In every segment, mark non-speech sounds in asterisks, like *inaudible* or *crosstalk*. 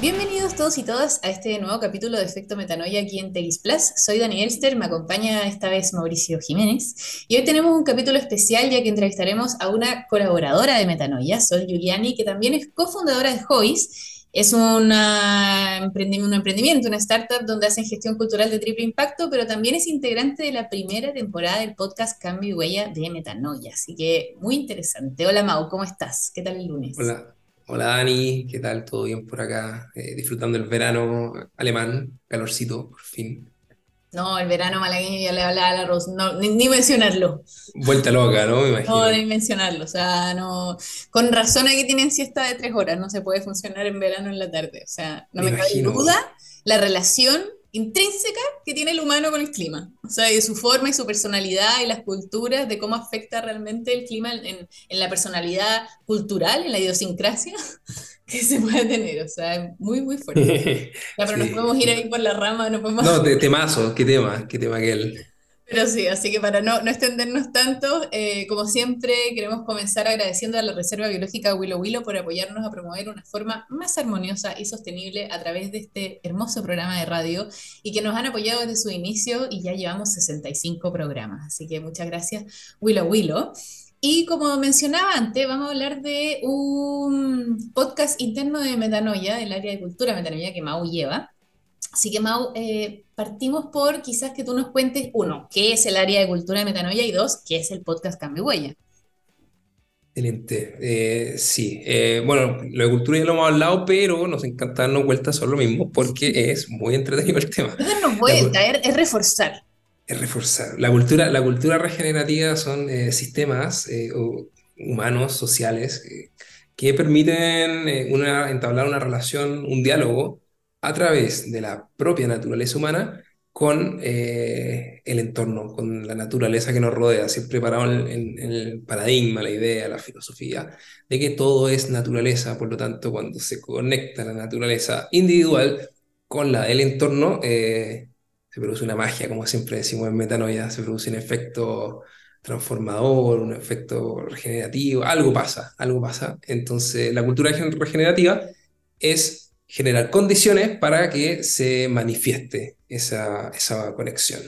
Bienvenidos todos y todas a este nuevo capítulo de Efecto Metanoia aquí en Telis Plus. Soy Dani Elster, me acompaña esta vez Mauricio Jiménez y hoy tenemos un capítulo especial ya que entrevistaremos a una colaboradora de Metanoia, Sol Giuliani, que también es cofundadora de Joyce. Es una un emprendimiento, una startup donde hacen gestión cultural de triple impacto, pero también es integrante de la primera temporada del podcast Cambio y Huella de Metanoia. Así que muy interesante. Hola Mau, ¿cómo estás? ¿Qué tal el lunes? Hola, Hola Dani, ¿qué tal? ¿Todo bien por acá? Eh, disfrutando el verano alemán, calorcito, por fin. No, el verano malagueño ya le hablaba al arroz, no, ni, mencionarlo. Vuelta loca, ¿no? Me imagino. No, ni mencionarlo, o sea, no. Con razón aquí tienen siesta de tres horas, no se puede funcionar en verano en la tarde, o sea, no me, me cabe duda la relación intrínseca que tiene el humano con el clima, o sea, de su forma y su personalidad y las culturas, de cómo afecta realmente el clima en, en la personalidad cultural, en la idiosincrasia *laughs* que se puede tener, o sea, es muy, muy fuerte. *laughs* ya, pero nos podemos ir ahí por la rama, no podemos... No, *laughs* temazo, qué tema, qué tema aquel. Pero sí, así que para no, no extendernos tanto, eh, como siempre, queremos comenzar agradeciendo a la Reserva Biológica Willow Willow por apoyarnos a promover una forma más armoniosa y sostenible a través de este hermoso programa de radio y que nos han apoyado desde su inicio y ya llevamos 65 programas. Así que muchas gracias, Willow Willow. Y como mencionaba antes, vamos a hablar de un podcast interno de Metanoia, del área de cultura Metanoia que Mau lleva Así que, Mau, eh, partimos por quizás que tú nos cuentes, uno, qué es el área de cultura de Metanoia y dos, qué es el podcast Cambio Huella. Excelente. Eh, sí, eh, bueno, lo de cultura ya lo hemos hablado, pero nos encanta darnos vueltas sobre lo mismo porque es muy entretenido el tema. No darnos vuelta, es, reforzar. Es reforzar. La cultura, la cultura regenerativa son sistemas humanos, sociales, que permiten una, entablar una relación, un diálogo a través de la propia naturaleza humana con eh, el entorno, con la naturaleza que nos rodea, siempre parado en, el paradigma, la idea, la filosofía, de que todo es naturaleza, por lo tanto, cuando se conecta la naturaleza individual con la del entorno, eh, se produce una magia, como siempre decimos en metanoia, se produce un efecto transformador, un efecto regenerativo, algo pasa, algo pasa. Entonces, la cultura regenerativa es generar condiciones para que se manifieste esa, esa conexión.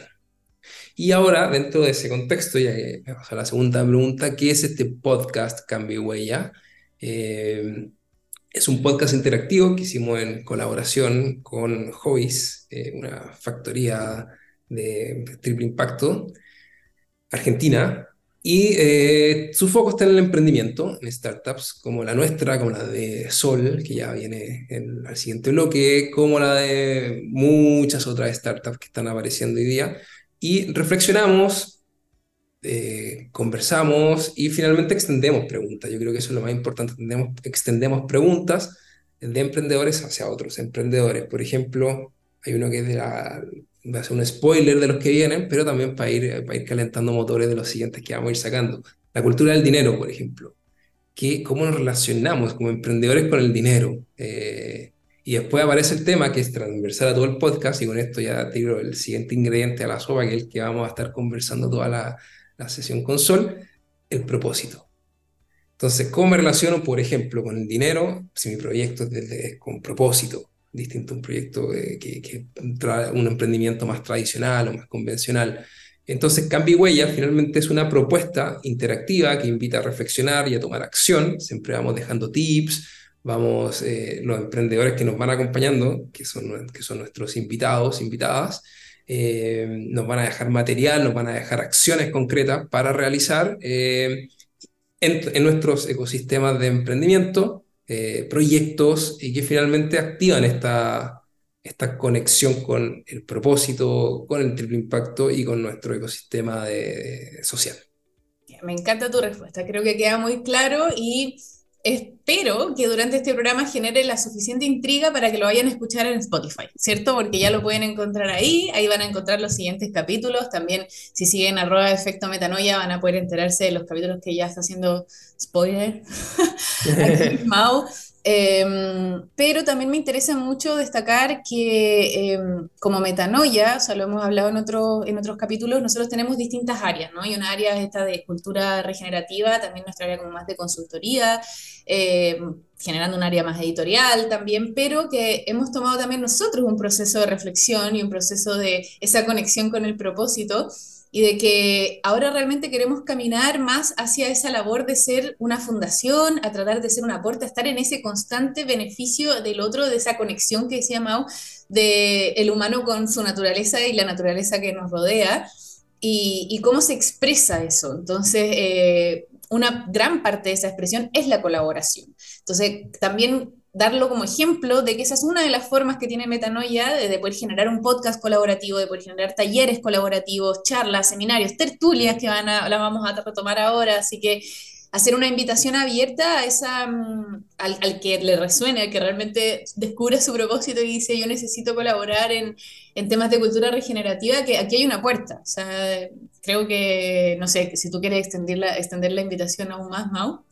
Y ahora, dentro de ese contexto, ya me a la segunda pregunta, ¿qué es este podcast Cambio Huella? Eh, es un podcast interactivo que hicimos en colaboración con Joyce, eh, una factoría de triple impacto argentina, y eh, su foco está en el emprendimiento, en startups como la nuestra, como la de Sol, que ya viene en, al siguiente bloque, como la de muchas otras startups que están apareciendo hoy día. Y reflexionamos, eh, conversamos y finalmente extendemos preguntas. Yo creo que eso es lo más importante. Extendemos, extendemos preguntas de emprendedores hacia otros emprendedores. Por ejemplo, hay uno que es de la va a un spoiler de los que vienen, pero también para ir, para ir calentando motores de los siguientes que vamos a ir sacando. La cultura del dinero, por ejemplo. Que, ¿Cómo nos relacionamos como emprendedores con el dinero? Eh, y después aparece el tema que es transversal a todo el podcast, y con esto ya tiro el siguiente ingrediente a la sopa, que es el que vamos a estar conversando toda la, la sesión con Sol, el propósito. Entonces, ¿cómo me relaciono, por ejemplo, con el dinero? Si mi proyecto es con propósito, distinto a un proyecto que, que un emprendimiento más tradicional o más convencional. Entonces, Cambio Huella finalmente es una propuesta interactiva que invita a reflexionar y a tomar acción. Siempre vamos dejando tips, vamos, eh, los emprendedores que nos van acompañando, que son, que son nuestros invitados, invitadas, eh, nos van a dejar material, nos van a dejar acciones concretas para realizar eh, en, nuestros ecosistemas de emprendimiento eh, proyectos y que finalmente activan esta, esta conexión con el propósito, con el triple impacto y con nuestro ecosistema de, social. Me encanta tu respuesta, creo que queda muy claro y espero que durante este programa genere la suficiente intriga para que lo vayan a escuchar en Spotify, ¿cierto? Porque ya lo pueden encontrar ahí, ahí van a encontrar los siguientes capítulos, también si siguen arroba efecto metanoia van a poder enterarse de los capítulos que ya está haciendo spoiler, *laughs* Em, pero también me interesa mucho destacar que em, como metanoia, o sea, lo hemos hablado en, otro, en otros capítulos, nosotros tenemos distintas áreas, ¿no? Y una área es esta de cultura regenerativa, también nuestra área como más de consultoría, em, generando un área más editorial también, pero que hemos tomado también nosotros un proceso de reflexión y un proceso de esa conexión con el propósito y de que ahora realmente queremos caminar más hacia esa labor de ser una fundación, a tratar de ser un aporte, a estar en ese constante beneficio del otro, de esa conexión que decía Mao, de el humano con su naturaleza y la naturaleza que nos rodea, y, cómo se expresa eso. Entonces, eh, una gran parte de esa expresión es la colaboración. Entonces, también darlo como ejemplo de que esa es una de las formas que tiene Metanoia de, poder generar un podcast colaborativo, de poder generar talleres colaborativos, charlas, seminarios, tertulias que van a, la vamos a retomar ahora, así que hacer una invitación abierta a esa, mm, al, que le resuene, al que realmente descubre su propósito y dice yo necesito colaborar en, en temas de cultura regenerativa, que aquí hay una puerta. O sea, creo que, no sé, si tú quieres extender la, extender la invitación aún más, Mau.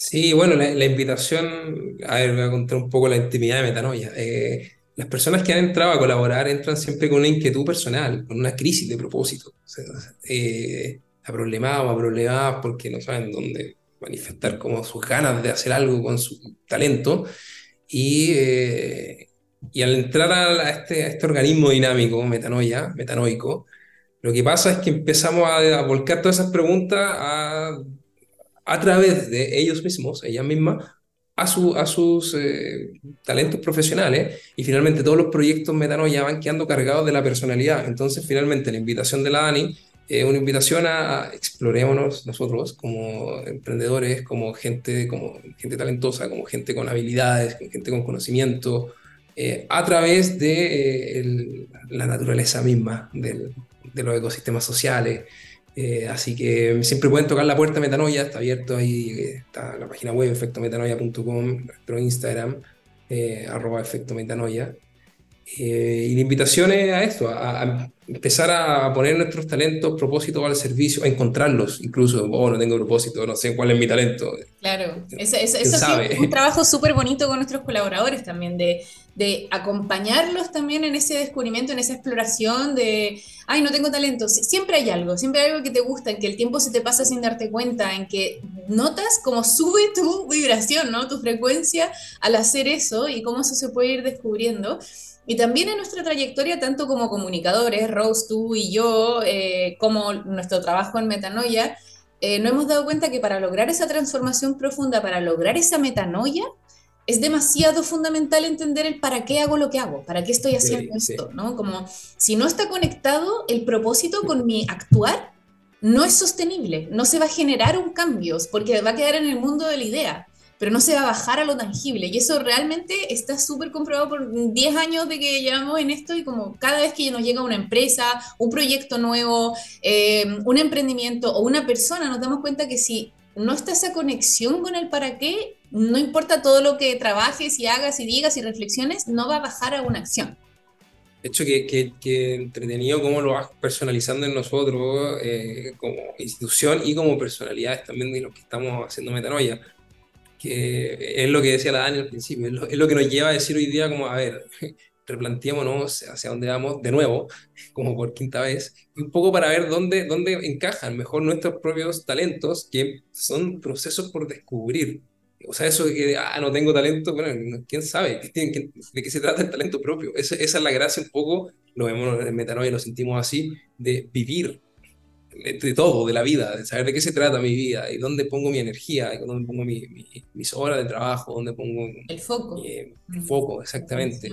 Sí, bueno, la, invitación, a ver, voy a contar un poco la intimidad de Metanoia. Eh, las personas que han entrado a colaborar entran siempre con una inquietud personal, con una crisis de propósito. O sea, eh, problemadas o porque no saben dónde manifestar como sus ganas de hacer algo con su talento. Y, eh, y al entrar a, este, este, organismo dinámico, metanoia, metanoico, lo que pasa es que empezamos a volcar todas esas preguntas a a través de ellos mismos, ella misma, a, su, a sus eh, talentos profesionales y finalmente todos los proyectos Metanoia van quedando cargados de la personalidad. Entonces, finalmente, la invitación de la Dani es una invitación a, explorémonos nosotros como emprendedores, como gente, como gente talentosa, como gente con habilidades, como gente con conocimiento, eh, a través de eh, la naturaleza misma del, de los ecosistemas sociales. Eh, así que siempre pueden tocar la puerta Metanoia, está abierto ahí, está la página web efectometanoia.com, nuestro Instagram, eh, arroba efectometanoia. Eh, y la invitación es a esto, a, empezar a poner nuestros talentos, propósitos al servicio, a encontrarlos incluso, oh, no tengo propósito, no sé cuál es mi talento. Claro, eso, eso, es un trabajo súper bonito con nuestros colaboradores también, de, de, acompañarlos también en ese descubrimiento, en esa exploración de, ay, no tengo talento, siempre hay algo, siempre hay algo que te gusta, en que el tiempo se te pasa sin darte cuenta, en que notas cómo sube tu vibración, ¿no? Tu frecuencia al hacer eso y cómo eso se puede ir descubriendo. Y también en nuestra trayectoria, tanto como comunicadores, Rose, tú y yo, eh, como nuestro trabajo en Metanoia, eh, nos hemos dado cuenta que para lograr esa transformación profunda, para lograr esa metanoia, es demasiado fundamental entender el para qué hago lo que hago, para qué estoy haciendo esto, ¿no? Como si no está conectado el propósito con mi actuar, no es sostenible, no se va a generar un cambio, porque va a quedar en el mundo de la idea pero no se va a bajar a lo tangible. Y eso realmente está súper comprobado por 10 años de que llevamos en esto y como cada vez que nos llega una empresa, un proyecto nuevo, eh, un emprendimiento o una persona, nos damos cuenta que si no está esa conexión con el para qué, no importa todo lo que trabajes y hagas y digas y reflexiones, no va a bajar a una acción. De hecho, que, que, entretenido cómo lo vas personalizando en nosotros eh, como institución y como personalidades también de los que estamos haciendo metanoia que es lo que decía la Dani al principio, es lo, que nos lleva a decir hoy día como, a ver, replanteémonos hacia dónde vamos de nuevo, como por quinta vez, un poco para ver dónde, dónde encajan mejor nuestros propios talentos, que son procesos por descubrir. O sea, eso de que, ah, no tengo talento, bueno, quién sabe de qué se trata el talento propio. Esa, esa es la gracia un poco, lo vemos en Metanoia, lo sentimos así, de vivir de todo, de la vida, de saber de qué se trata mi vida y dónde pongo mi energía, y dónde pongo mi, mis horas de trabajo, dónde pongo el foco. el mm. foco, exactamente.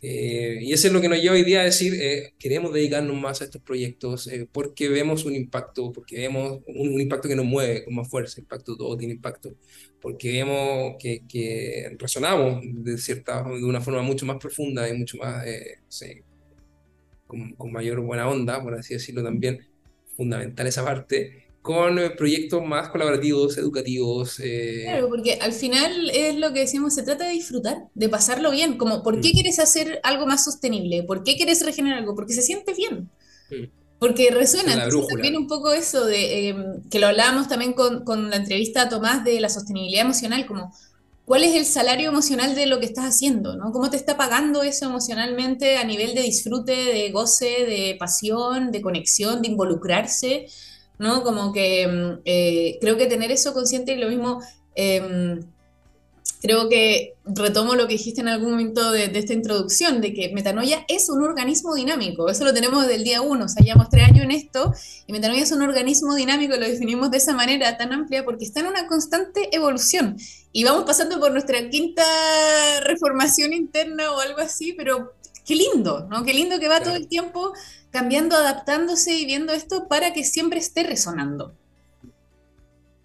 Eh, y eso es lo que nos lleva hoy día a decir, eh, queremos dedicarnos más a estos proyectos eh, porque vemos un impacto, porque vemos un, impacto que nos mueve con más fuerza, impacto todo tiene impacto, porque vemos que, que resonamos de cierta, de una forma mucho más profunda y mucho más, con, con mayor buena onda, por así decirlo también fundamental esa parte, con eh, proyectos más colaborativos, educativos. Eh, claro, porque al final es lo que decimos, se trata de disfrutar, de pasarlo bien, como ¿por qué mm. quieres hacer algo más sostenible? ¿Por qué quieres regenerar algo? Porque se siente bien. Mm. Porque resuena también un poco eso de em, que lo hablábamos también con, con, la entrevista a Tomás de la sostenibilidad emocional, como cuál es el salario emocional de lo que estás haciendo, ¿no? ¿Cómo te está pagando eso emocionalmente a nivel de disfrute, de goce, de pasión, de conexión, de involucrarse, ¿no? Como que mm, eh, creo que tener eso consciente y lo mismo... Em, creo que retomo lo que dijiste en algún momento de, esta introducción, de que Metanoia es un organismo dinámico. Eso lo tenemos desde el día uno, o sea, llevamos tres años en esto, y Metanoia es un organismo dinámico, lo definimos de esa manera tan amplia, porque está en una constante evolución. Y vamos pasando por nuestra quinta reformación interna o algo así, pero qué lindo, ¿no? Qué lindo que va todo el tiempo cambiando, adaptándose y viendo esto para que siempre esté resonando.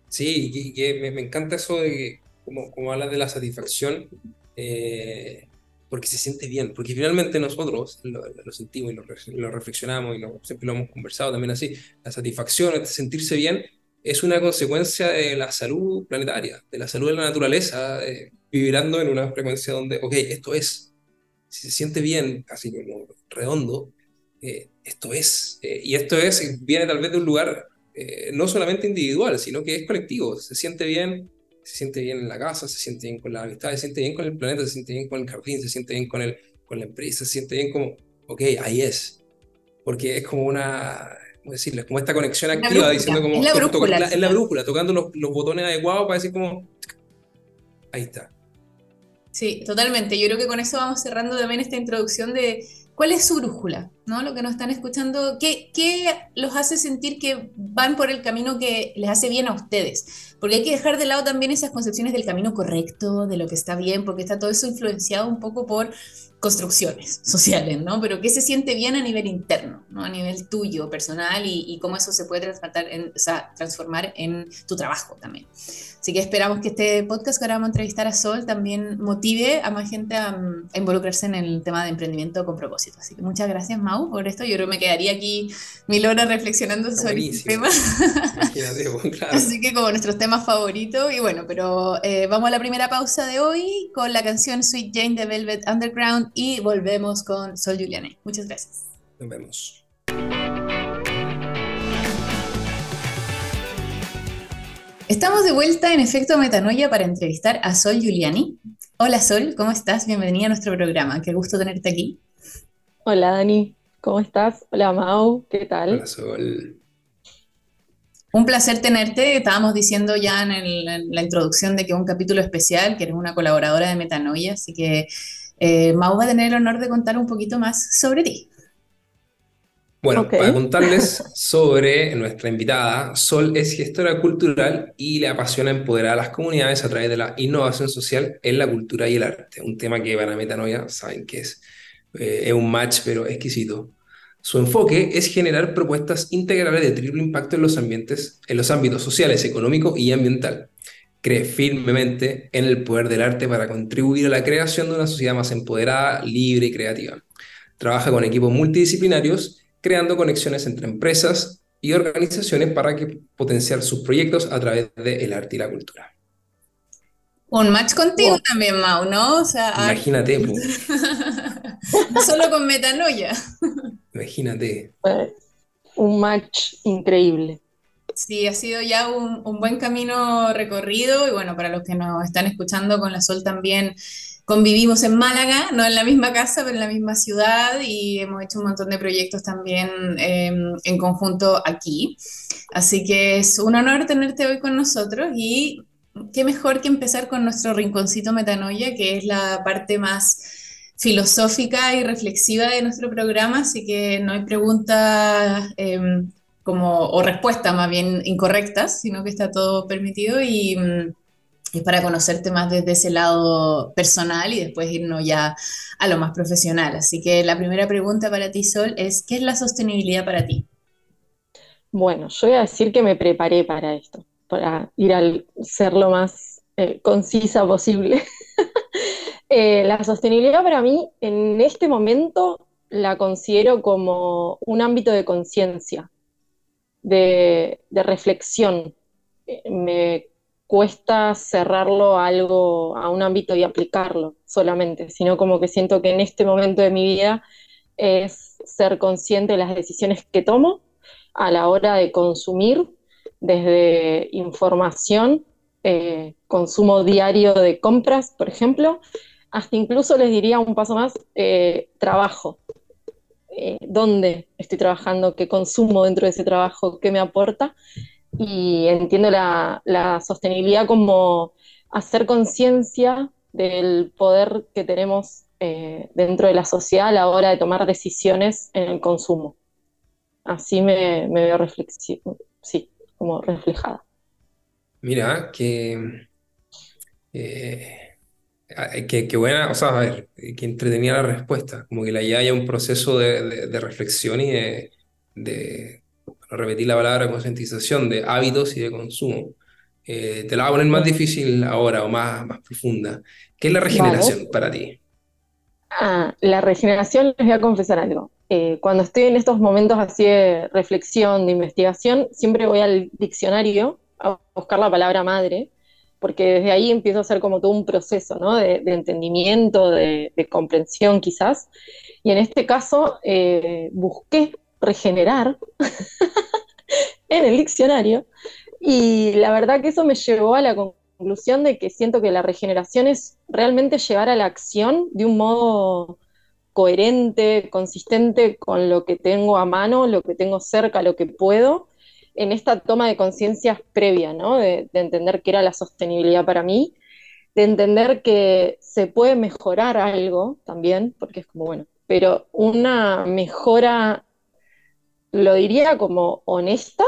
Sí, y, me, me encanta eso de que como, como hablas de la satisfacción, eh, porque se siente bien, porque finalmente nosotros lo, sentimos y lo, reflexionamos y lo, siempre lo hemos conversado también así, la satisfacción, de sentirse bien, es una consecuencia de la salud planetaria, de la salud de la naturaleza, vibrando en una frecuencia donde, ok, esto es, si se siente bien, casi como redondo, eh, esto es, eh, y esto es, viene tal vez de un lugar no solamente individual, sino que es colectivo, se siente bien se siente bien en la casa, se siente bien con la amistad, se siente bien con el planeta, se siente bien con el jardín, se siente bien con, el, con la empresa, se siente bien como, ok, ahí es. Porque es como una, ¿cómo decirlo? como esta conexión activa, diciendo como... Es la brújula. es la brújula, tocando los, los, botones adecuados para decir como, ahí está. Sí, totalmente. Yo creo que con eso vamos cerrando también esta introducción de cuál es su brújula, ¿no? Lo que nos están escuchando, ¿qué, ¿qué, los hace sentir que van por el camino que les hace bien a ustedes? Porque hay que dejar de lado también esas concepciones del camino correcto, de lo que está bien, porque está todo eso influenciado un poco por construcciones sociales, ¿no? Pero qué se siente bien a nivel interno, ¿no? A nivel tuyo, personal, y, cómo eso se puede en, transformar en tu trabajo también. Así que esperamos que este podcast que ahora vamos a entrevistar a Sol también motive a más gente a, involucrarse en el tema de emprendimiento con propósito. Así que muchas gracias, Mau, por esto. Yo creo que me quedaría aquí mil horas reflexionando sobre este tema. *laughs* Así que como nuestros temas favoritos. Y bueno, pero eh, vamos a la primera pausa de hoy con la canción Sweet Jane de Velvet Underground y volvemos con Sol Juliane. Muchas gracias. Nos vemos. Estamos de vuelta en Efecto Metanoia para entrevistar a Sol Giuliani. Hola Sol, ¿cómo estás? Bienvenida a nuestro programa. Qué gusto tenerte aquí. Hola Dani, ¿cómo estás? Hola Mau, ¿qué tal? Hola Sol. Un placer tenerte. Estábamos diciendo ya en, la introducción de que es un capítulo especial, que eres una colaboradora de Metanoia, así que eh, Mau va a tener el honor de contar un poquito más sobre ti. Bueno, para contarles sobre nuestra invitada, Sol es gestora cultural y le apasiona empoderar a las comunidades a través de la innovación social en la cultura y el arte, un tema que para Metanoia saben que es, eh, es un match pero exquisito. Su enfoque es generar propuestas integrales de triple impacto en los ambientes, en los ámbitos sociales, económico y ambiental. Cree firmemente en el poder del arte para contribuir a la creación de una sociedad más empoderada, libre y creativa. Trabaja con equipos multidisciplinarios creando conexiones entre empresas y organizaciones para que potenciar sus proyectos a través del arte y la cultura. Un match contigo también, Mau, ¿no? Imagínate. no *laughs* solo con metanoia. Imagínate. Un match increíble. Sí, ha sido ya un, un, buen camino recorrido y bueno, para los que nos están escuchando con la Sol también convivimos en Málaga, no en la misma casa, pero en la misma ciudad y hemos hecho un montón de proyectos también em, en conjunto aquí. Así que es un honor tenerte hoy con nosotros y qué mejor que empezar con nuestro rinconcito metanoia, que es la parte más filosófica y reflexiva de nuestro programa, así que no hay preguntas em, como, o respuestas más bien incorrectas, sino que está todo permitido y mm, es para conocerte más desde ese lado personal y después irnos ya a lo más profesional. Así que la primera pregunta para ti, Sol, es ¿qué es la sostenibilidad para ti? Bueno, yo voy a decir que me preparé para esto, para ir al ser lo más eh, concisa posible. *laughs* Eh, la sostenibilidad para mí en este momento la considero como un ámbito de conciencia, de, de, reflexión. Eh, me cuesta cerrarlo a algo, a un ámbito y aplicarlo solamente, sino como que siento que en este momento de mi vida es ser consciente de las decisiones que tomo a la hora de consumir desde información eh, consumo diario de compras, por ejemplo, hasta incluso les diría un paso más, eh, trabajo. Eh, ¿Dónde estoy trabajando? ¿Qué consumo dentro de ese trabajo? ¿Qué me aporta? Y entiendo la, sostenibilidad como hacer conciencia del poder que tenemos dentro de la sociedad a la hora de tomar decisiones en el consumo. Así me, me veo reflexivo, sí, como reflejada. Mira, que, eh, que, buena, o sea, a ver, que entretenía la respuesta, como que la ya haya un proceso de, de, reflexión y de, de, repetir la palabra concientización de hábitos y de consumo. Eh, te la voy a poner más difícil ahora o más, más profunda. ¿Qué es la regeneración para ti? Ah, la regeneración, les voy a confesar algo. Eh, cuando estoy en estos momentos así de reflexión, de investigación, siempre voy al diccionario a buscar la palabra madre, porque desde ahí empiezo a hacer como todo un proceso de, entendimiento, de, comprensión quizás. Y en este caso eh, busqué regenerar *laughs* en el diccionario y la verdad que eso me llevó a la conclusión de que siento que la regeneración es realmente llevar a la acción de un modo coherente, consistente con lo que tengo a mano, lo que tengo cerca, lo que puedo, en esta toma de conciencia previa, ¿no? De, entender qué era la sostenibilidad para mí, de entender que se puede mejorar algo también, porque es como, bueno, pero una mejora, lo diría como honesta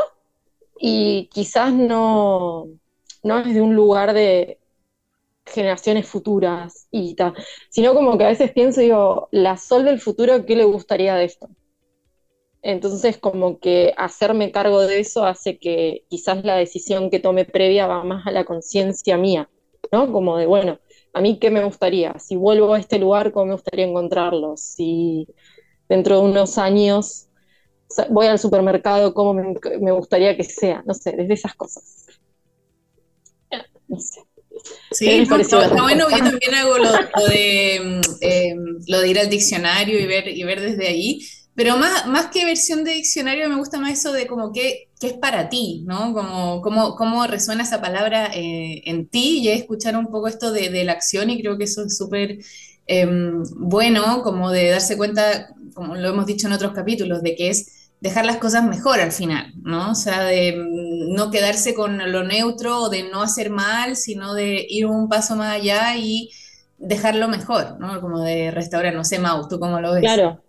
y quizás no, no desde un lugar de generaciones futuras y tal, sino como que a veces pienso, digo, la Sol del futuro, ¿qué le gustaría de esto? Entonces, como que hacerme cargo de eso hace que quizás la decisión que tome previa va más a la conciencia mía, ¿no? Como de, bueno, a mí qué me gustaría, si vuelvo a este lugar, ¿cómo me gustaría encontrarlo? Si dentro de unos años voy al supermercado, ¿cómo me, gustaría que sea? No sé, desde esas cosas. No sé. Sí, está, bueno, yo también hago lo, de, mm, eh, lo de ir al diccionario y ver, y ver desde ahí. Pero más, más que versión de diccionario, me gusta más eso de como qué, qué es para ti, ¿no? Como, cómo, cómo resuena esa palabra eh, en ti y escuchar un poco esto de, de, la acción y creo que eso es súper em, bueno, como de darse cuenta, como lo hemos dicho en otros capítulos, de que es dejar las cosas mejor al final, ¿no? O sea, de mm, no quedarse con lo neutro o de no hacer mal, sino de ir un paso más allá y dejarlo mejor, ¿no? Como de restaurar, no sé, Mau, ¿tú cómo lo ves? Claro,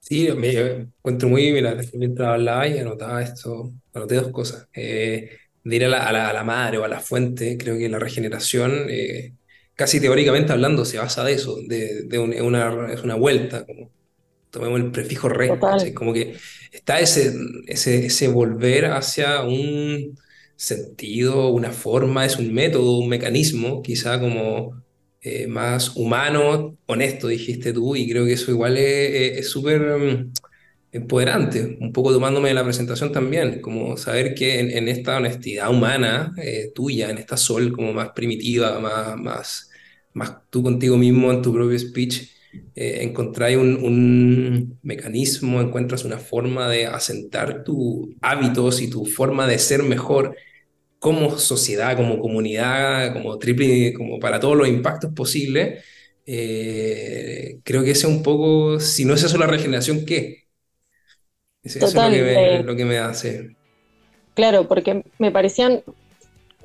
Sí, me encuentro muy, mira, mientras hablaba y anotaba esto, anoté dos cosas. Eh, de ir a la, a, la, a la, madre o a la fuente, creo que la regeneración, eh, casi teóricamente hablando, se basa de eso, de, de una, es una vuelta, como tomemos el prefijo re, como que está ese, ese, ese volver hacia un sentido, una forma, es un método, un mecanismo, quizá como eh, más humano, honesto, dijiste tú, y creo que eso igual es súper mm, empoderante, un poco tomándome de la presentación también, como saber que en, esta honestidad humana eh, tuya, en esta sol como más primitiva, más, más, más tú contigo mismo en tu propio speech, eh, encontráis un, un, mecanismo, encuentras una forma de asentar tus hábitos y tu forma de ser mejor como sociedad, como comunidad, como triple, como para todos los impactos posibles, eh, creo que ese es un poco, si no es eso la regeneración, ¿qué? Eso, es lo que, me, eh, lo que me hace. Claro, porque me parecían,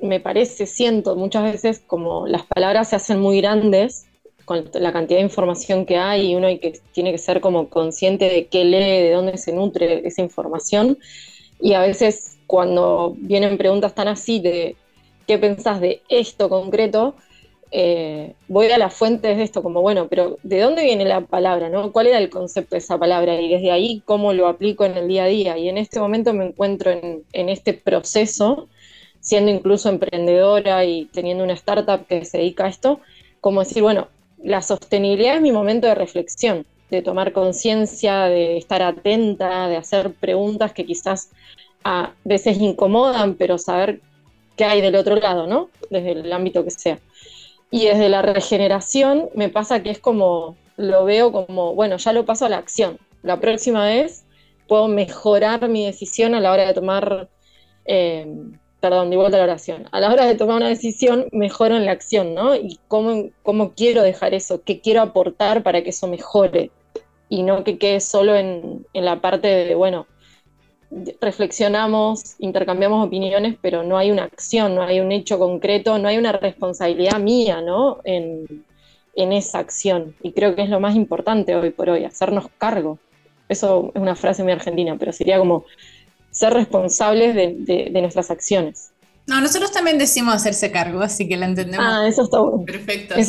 me parece, siento muchas veces como las palabras se hacen muy grandes con la cantidad de información que hay y uno hay que, tiene que ser como consciente de qué lee, de dónde se nutre esa información y a veces cuando vienen preguntas tan así de qué pensás de esto concreto, eh, voy a las fuentes de esto, como bueno, pero ¿de dónde viene la palabra? No? ¿Cuál era el concepto de esa palabra? Y desde ahí, ¿cómo lo aplico en el día a día? Y en este momento me encuentro en, en este proceso, siendo incluso emprendedora y teniendo una startup que se dedica a esto, como decir, bueno, la sostenibilidad es mi momento de reflexión, de tomar conciencia, de estar atenta, de hacer preguntas que quizás a veces incomodan, pero saber qué hay del otro lado, ¿no? Desde el ámbito que sea. Y desde la regeneración me pasa que es como, lo veo como, bueno, ya lo paso a la acción. La próxima vez puedo mejorar mi decisión a la hora de tomar, eh, perdón, de vuelta a la oración, a la hora de tomar una decisión, mejoro en la acción, ¿no? Y cómo, cómo quiero dejar eso, qué quiero aportar para que eso mejore y no que quede solo en, en la parte de, bueno, reflexionamos, intercambiamos opiniones, pero no hay una acción, no hay un hecho concreto, no hay una responsabilidad mía, ¿no? En, en esa acción. Y creo que es lo más importante hoy por hoy, hacernos cargo. Eso es una frase muy argentina, pero sería como ser responsables de, nuestras acciones. No, nosotros también decimos hacerse cargo, así que la entendemos. Ah, eso está bueno. Perfecto. *laughs*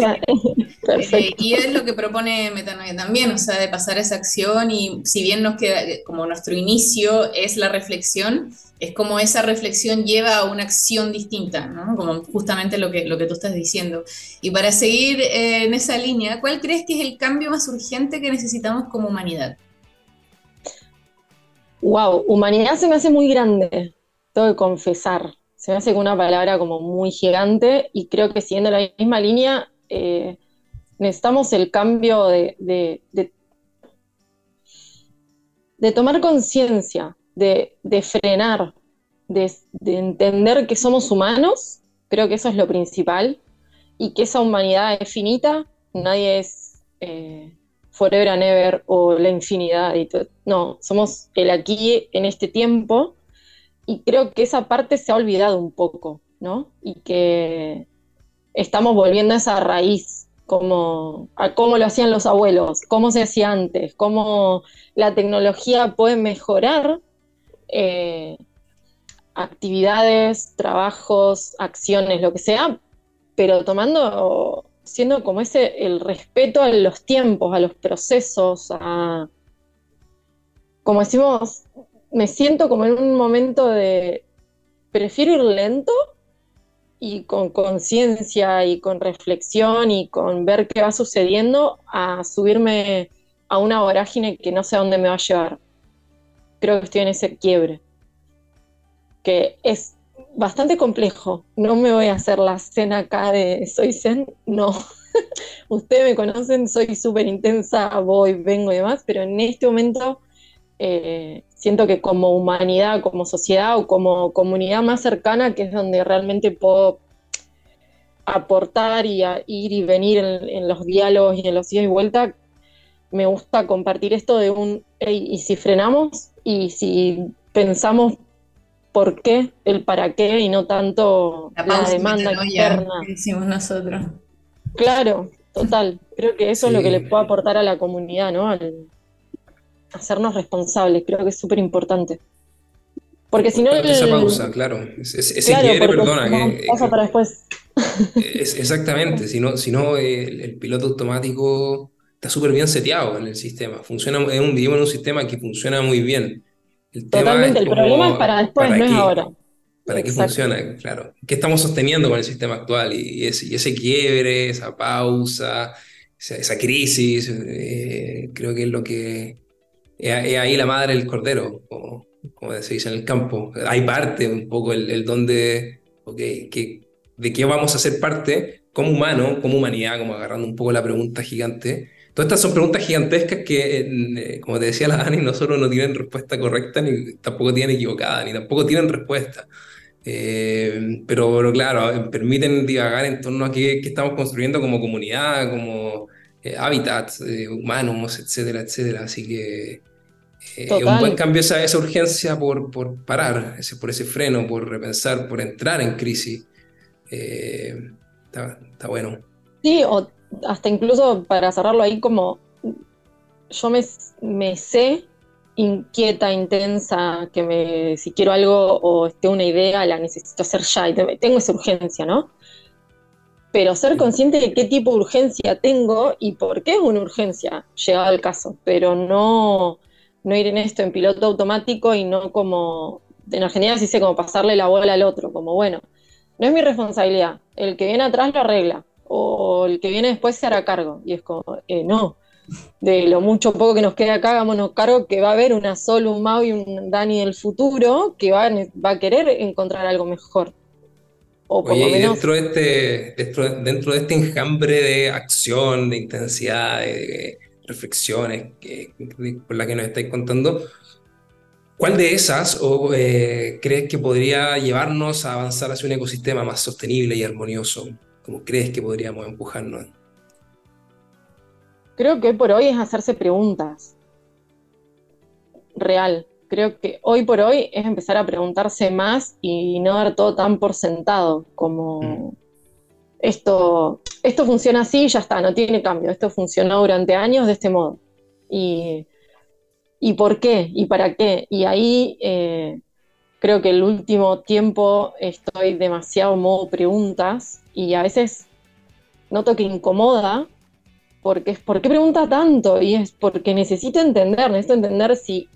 Eh, y es lo que propone Metanoia también, o sea, de pasar esa acción y si bien nos queda, como nuestro inicio es la reflexión, es como esa reflexión lleva a una acción distinta, ¿no? Como justamente lo que, lo que tú estás diciendo. Y para seguir eh, en esa línea, ¿cuál crees que es el cambio más urgente que necesitamos como humanidad? Wow, humanidad se me hace muy grande, tengo que confesar. Se me hace una palabra como muy gigante y creo que siguiendo la misma línea, eh, necesitamos el cambio de, de, tomar conciencia, de, frenar, de, entender que somos humanos, creo que eso es lo principal, y que esa humanidad es finita, nadie es eh, forever and ever o la infinidad. Y no, somos el aquí en este tiempo y creo que esa parte se ha olvidado un poco, ¿no? Y que estamos volviendo a esa raíz, como a cómo lo hacían los abuelos, cómo se hacía antes, cómo la tecnología puede mejorar eh, actividades, trabajos, acciones, lo que sea, pero tomando siendo como ese el respeto a los tiempos, a los procesos, a como decimos, me siento como en un momento de prefiero ir lento y con conciencia y con reflexión y con ver qué va sucediendo a subirme a una vorágine que no sé a dónde me va a llevar. Creo que estoy en ese quiebre, que es bastante complejo. No me voy a hacer la cena acá de soy zen, no. *laughs* Ustedes me conocen, soy súper intensa, voy, vengo y demás, pero en este momento eh, siento que como humanidad, como sociedad o como comunidad más cercana, que es donde realmente puedo aportar y ir y venir en, los diálogos y en los días y vuelta, me gusta compartir esto de un, y si frenamos y si pensamos por qué, el para qué y no tanto la, demanda externa. Que decimos nosotros. Claro, total. Creo que eso es lo que le puedo aportar a la comunidad, ¿no? Al hacernos responsables, creo que es súper importante. Porque si no. Esa pausa, claro. ese quiebre, perdona. Que, pasa para después. exactamente. Si no, si no el, piloto automático está súper bien seteado en el sistema. Funciona, es un, vivimos en un sistema que funciona muy bien. Totalmente, el problema es para después, no es ahora. ¿Para qué funciona? Claro. ¿Qué estamos sosteniendo con el sistema actual? Y ese, ese quiebre, esa pausa, esa, crisis, eh, creo que es lo que... Es, ahí la madre del cordero, como, como, se dice en el campo. Hay parte un poco el, el don de, que, de qué vamos a ser parte como humano, como humanidad, como agarrando un poco la pregunta gigante Todas estas son preguntas gigantescas que, eh, como te decía la Dani, nosotros no tienen respuesta correcta, ni tampoco tienen equivocada, ni tampoco tienen respuesta. Eh, pero, claro, permiten divagar en torno a qué, qué estamos construyendo como comunidad, como eh, hábitats humanos, etcétera, etcétera. Así que es un buen cambio esa, esa urgencia por, por parar, ese, por ese freno, por repensar, por entrar en crisis. Está, está, bueno. Sí, o hasta incluso para cerrarlo ahí como yo me, me sé inquieta, intensa, que me, si quiero algo o tengo una idea, la necesito hacer ya y tengo esa urgencia, ¿no? Pero ser consciente de qué tipo de urgencia tengo y por qué es una urgencia, llegado el caso, pero no, no ir en esto en piloto automático y no como, en Argentina se dice como pasarle la bola al otro, como bueno, no es mi responsabilidad, el que viene atrás lo arregla, o el que viene después se hará cargo. Y es como, eh, no, de lo mucho poco que nos queda acá, hagámonos cargo que va a haber una Sol, un Mau y un Dani del futuro que va, va a querer encontrar algo mejor. O por lo menos... dentro, de este, dentro, de este enjambre de acción, de intensidad, de reflexiones que, por la que nos estáis contando, ¿Cuál de esas o, eh, crees que podría llevarnos a avanzar hacia un ecosistema más sostenible y armonioso? ¿Cómo crees que podríamos empujarnos? Creo que hoy por hoy es hacerse preguntas. Real. Creo que hoy por hoy es empezar a preguntarse más y no dar todo tan por sentado como mm. esto, esto funciona así y ya está, no tiene cambio. Esto funcionó durante años de este modo. Y, por qué y para qué. Y ahí eh, creo que el último tiempo estoy demasiado modo preguntas y a veces noto que incomoda porque es ¿por qué pregunta tanto? Y es porque necesito entender, necesito entender si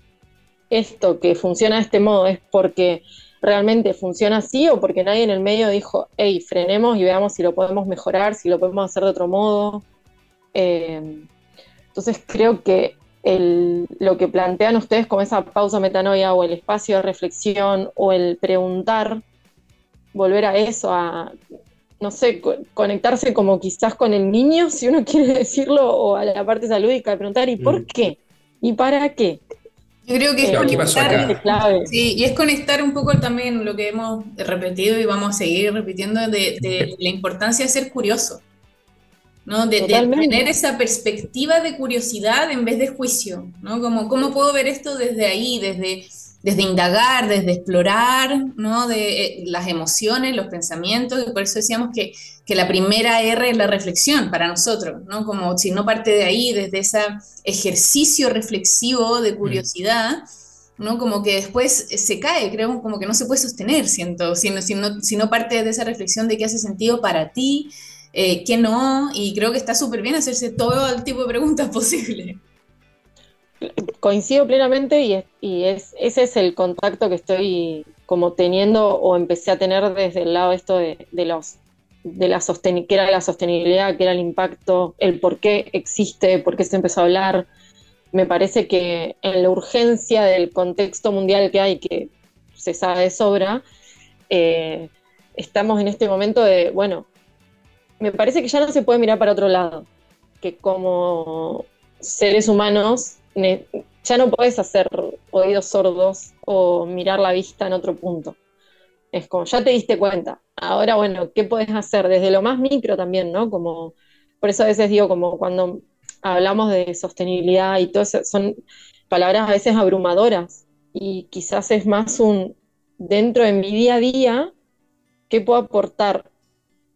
esto que funciona de este modo es porque realmente funciona así o porque nadie en el medio dijo, hey, frenemos y veamos si lo podemos mejorar, si lo podemos hacer de otro modo. Eh, entonces creo que lo que plantean ustedes como esa pausa metanoia o el espacio de reflexión o el preguntar, volver a eso, a, no sé, conectarse como quizás con el niño, *laughs* si uno quiere decirlo, o a la parte salúdica de preguntar, ¿y por mm. qué? ¿Y para qué? Yo creo que es conectar, sí, y es conectar un poco también lo que hemos repetido y vamos a seguir repitiendo de, la importancia de ser curioso, ¿no? De, tener esa perspectiva de curiosidad en vez de juicio, ¿no? Como, ¿cómo puedo ver esto desde ahí, desde desde indagar, desde explorar, ¿no? De eh, las emociones, los pensamientos, y por eso decíamos que, que, la primera R es la reflexión para nosotros, ¿no? Como si no parte de ahí, desde ese ejercicio reflexivo de mm. curiosidad, ¿no? Como que después se cae, creo, como que no se puede sostener, siento, si no, si no, si no parte de esa reflexión de qué hace sentido para ti, eh, qué no, y creo que está súper bien hacerse todo el tipo de preguntas *laughs* posible coincido plenamente y, es, ese es el contacto que estoy como teniendo o empecé a tener desde el lado esto de, los de la que era la sostenibilidad, que era el impacto, el por qué existe, por qué se empezó a hablar. Me parece que en la urgencia del contexto mundial que hay, que se sabe de sobra, eh, estamos en este momento de, bueno, me parece que ya no se puede mirar para otro lado, que como seres humanos ya no puedes hacer oídos sordos o mirar la vista en otro punto. Es como, ya te diste cuenta. Ahora, bueno, ¿qué puedes hacer? Desde lo más micro también, ¿no? Como, por eso a veces digo, como cuando hablamos de sostenibilidad y todo eso, son palabras a veces abrumadoras. Y quizás es más un, dentro de mi día a día, ¿qué puedo aportar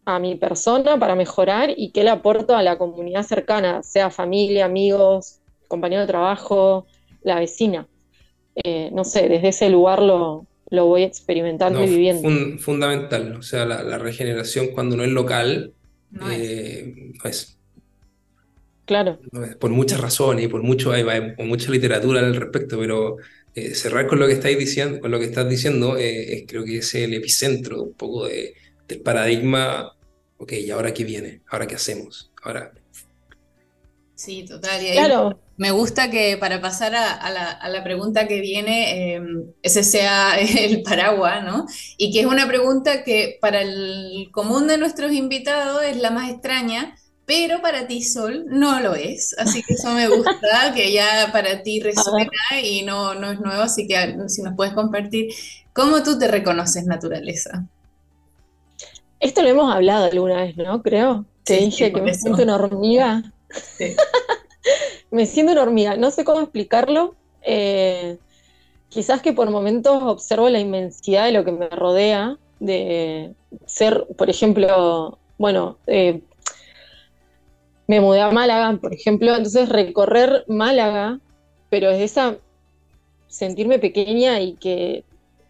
a mi persona para mejorar y qué le aporto a la comunidad cercana, sea familia, amigos, compañero de trabajo, la vecina. Eh, no sé, desde ese lugar lo, voy experimentando y viviendo. fundamental, o sea, la, regeneración cuando no es local no, eh, es. Claro. por muchas razones y por mucho, hay, mucha literatura al respecto, pero eh, cerrar con lo que estáis diciendo, con lo que estás diciendo, es, creo que es el epicentro un poco de, del paradigma. Ok, ¿y ahora qué viene? ¿Ahora qué hacemos? Ahora. Sí, total. Y claro me gusta que para pasar a, la, pregunta que viene, em, ese sea *laughs* el paraguas, ¿no? Y que es una pregunta que para el común de nuestros invitados es la más extraña, pero para ti, Sol, no lo es. Así que eso me gusta, *laughs* que ya para ti resuena y no, no es nuevo, así que si nos puedes compartir, ¿cómo tú te reconoces naturaleza? Esto lo hemos hablado alguna vez, ¿no? Creo. Te dije que me siento una hormiga. Sí. *laughs* me siento una hormiga, no sé cómo explicarlo. Eh, quizás que por momentos observo la inmensidad de lo que me rodea, de ser, por ejemplo, bueno, eh, me mudé a Málaga, por ejemplo, entonces recorrer Málaga, pero es esa sentirme pequeña y que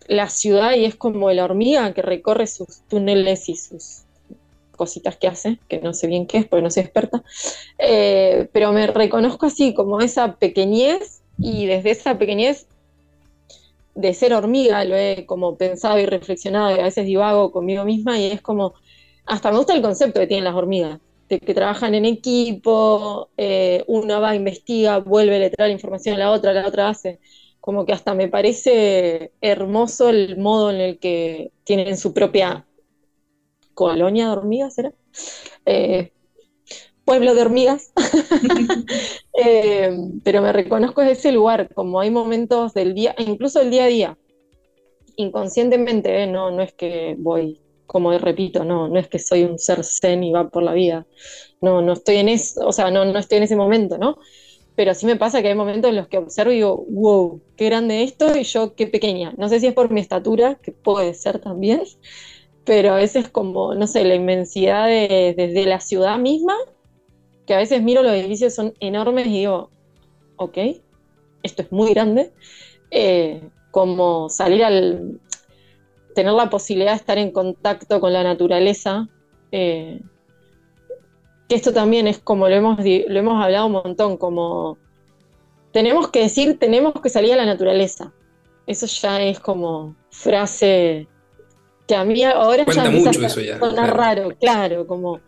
la ciudad y es como la hormiga que recorre sus túneles y sus cositas que hace, que no sé bien qué es porque no soy experta, eh, pero me reconozco así como esa pequeñez y desde esa pequeñez de ser hormiga lo he como pensado y reflexionado y a veces divago conmigo misma y es como, hasta me gusta el concepto que tienen las hormigas, de que trabajan en equipo, eh, una va, investiga, vuelve, le trae la información a la otra, la otra hace como que hasta me parece hermoso el modo en el que tienen su propia colonia de hormigas, ¿era? Eh, pueblo de hormigas, *laughs* eh, pero me reconozco en ese lugar, como hay momentos del día, incluso el día a día, inconscientemente, ¿eh? no, no es que voy, como repito, no, no es que soy un ser zen y va por la vida, no, no estoy en eso, o sea, no, no estoy en ese momento, ¿no? Pero sí me pasa que hay momentos en los que observo y digo, wow, qué grande esto y yo qué pequeña. No sé si es por mi estatura, que puede ser también, pero a veces como, no sé, la inmensidad de, desde la ciudad misma, que a veces miro los edificios son enormes y digo, ok, esto es muy grande, eh, como salir al, tener la posibilidad de estar en contacto con la naturaleza, eh, que esto también es como lo hemos, lo hemos hablado un montón, como tenemos que decir, tenemos que salir a la naturaleza. Eso ya es como frase que a mí ahora ya mucho eso ya. raro, claro, como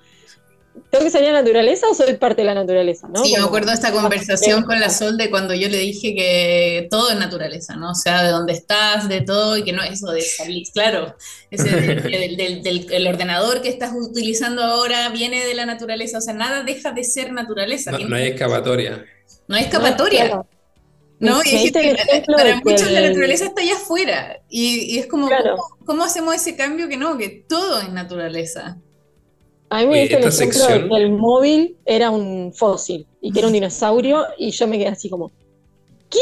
¿Tengo que salir a la naturaleza o soy parte de la naturaleza? ¿no? Sí, me acuerdo de esta conversación con la Sol de cuando yo le dije que todo es naturaleza, ¿no? O sea, de dónde estás, de todo, y que no es eso de salir. Claro, ese del, del, ordenador que estás utilizando ahora viene de la naturaleza, o sea, nada deja de ser naturaleza. No, hay escapatoria. No hay escapatoria. No, y para muchos la naturaleza está allá afuera. Y, es como, ¿cómo, hacemos ese cambio que no? Que todo es naturaleza. A mí me dice el ejemplo de que el móvil era un fósil y que era un dinosaurio y yo me quedé así como, ¿qué?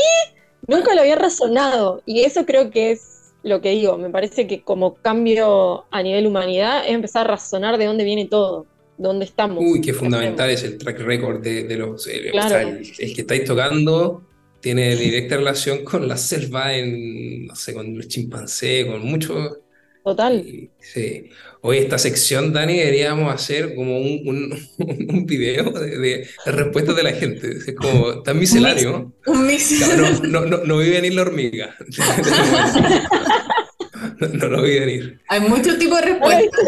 Nunca lo había razonado y eso creo que es lo que digo, me parece que como cambio a nivel humanidad es empezar a razonar de dónde viene todo, dónde estamos. Uy, qué fundamental es el track record de, los... Eh, el, que estáis tocando tiene directa relación con la selva, en, no sé, con los chimpancés, con muchos Total. Sí. Hoy esta sección, Dani, deberíamos hacer como un, un, *laughs* video de, de, respuestas de la gente. Es como tan misceláneo. Un misceláneo. No, no, no, vi venir la hormiga. *laughs* no, lo vi venir. Hay muchos tipos de respuestas.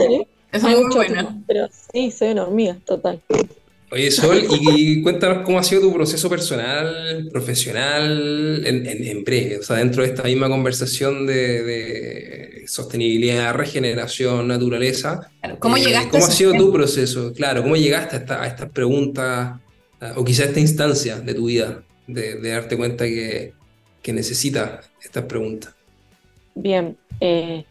es muy bueno. Pero sí, soy una hormiga, total. Oye, Sol, y cuéntanos cómo ha sido tu proceso personal, profesional, en, breve, o sea, dentro de esta misma conversación de, sostenibilidad, regeneración, naturaleza. ¿Cómo eh, llegaste ¿Cómo ha sido tu proceso? Claro, ¿cómo llegaste a, esta, estas preguntas, o quizá a esta instancia de tu vida, de, darte cuenta que, que necesitas estas preguntas? Bien, eh,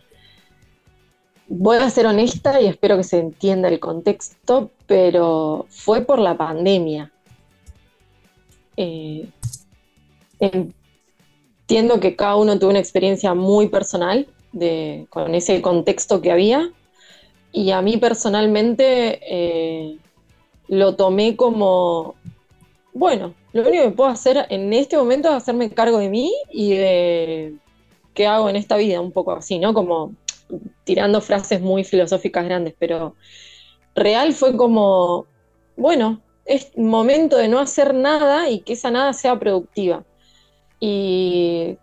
voy a ser honesta y espero que se entienda el contexto, pero fue por la pandemia. Eh, entiendo que cada uno tuvo una experiencia muy personal con ese contexto que había y a mí personalmente eh, lo tomé como, bueno, lo único que puedo hacer en este momento es hacerme cargo de mí y de qué hago en esta vida, un poco así, ¿no? Como tirando frases muy filosóficas grandes, pero real fue como, bueno, es momento de no hacer nada y que esa nada sea productiva. Y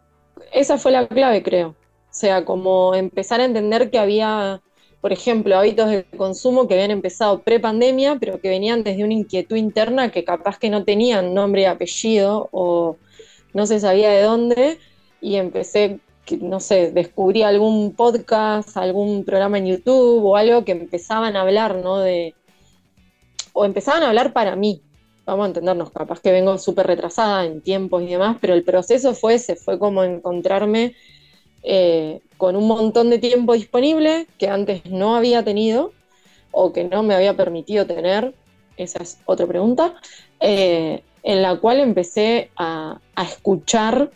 esa fue la clave, creo. O sea, como empezar a entender que había, por ejemplo, hábitos de consumo que habían empezado pre-pandemia, pero que venían desde una inquietud interna que capaz que no tenían nombre y apellido o no se sabía de dónde. Y empecé no sé, descubrí algún podcast, algún programa en YouTube o algo que empezaban a hablar, ¿no? De, o empezaban a hablar para mí, vamos a entendernos, capaz que vengo súper retrasada en tiempos y demás, pero el proceso fue ese, fue como encontrarme eh, con un montón de tiempo disponible que antes no había tenido o que no me había permitido tener, esa es otra pregunta, eh, en la cual empecé a, a escuchar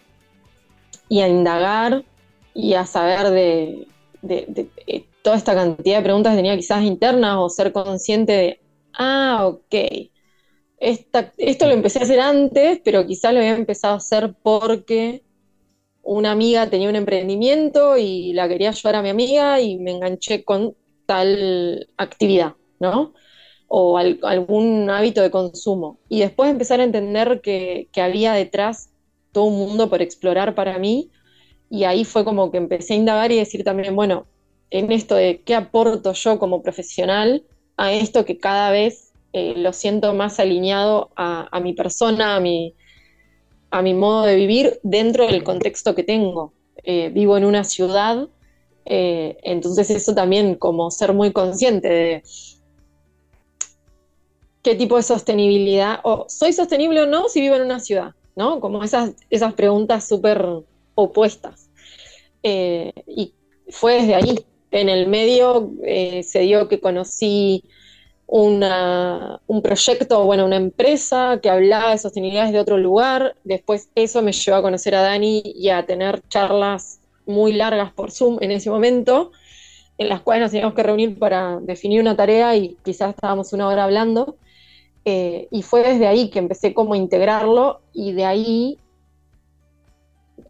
y a indagar y a saber de, eh, toda esta cantidad de preguntas que tenía quizás internas o ser consciente de, ah, ok, esto lo empecé a hacer antes, pero quizás lo había empezado a hacer porque una amiga tenía un emprendimiento y la quería ayudar a mi amiga y me enganché con tal actividad, ¿no? O algún hábito de consumo. Y después empezar a entender que, que había detrás todo un mundo por explorar para mí. Y ahí fue como que empecé a indagar y decir también, bueno, en esto de qué aporto yo como profesional a esto que cada vez eh, lo siento más alineado a, mi persona, a mi, a mi modo de vivir dentro del contexto que tengo. Eh, vivo en una ciudad, eh, entonces eso también como ser muy consciente de qué tipo de sostenibilidad, o soy sostenible o no si vivo en una ciudad, ¿no? Como esas, esas preguntas súper opuestas. Eh, y fue desde ahí. En el medio eh, se dio que conocí una, un proyecto, bueno, una empresa que hablaba de sostenibilidad desde otro lugar. Después eso me llevó a conocer a Dani y a tener charlas muy largas por Zoom en ese momento, en las cuales nos teníamos que reunir para definir una tarea y quizás estábamos una hora hablando. Eh, y fue desde ahí que empecé como integrarlo y de ahí,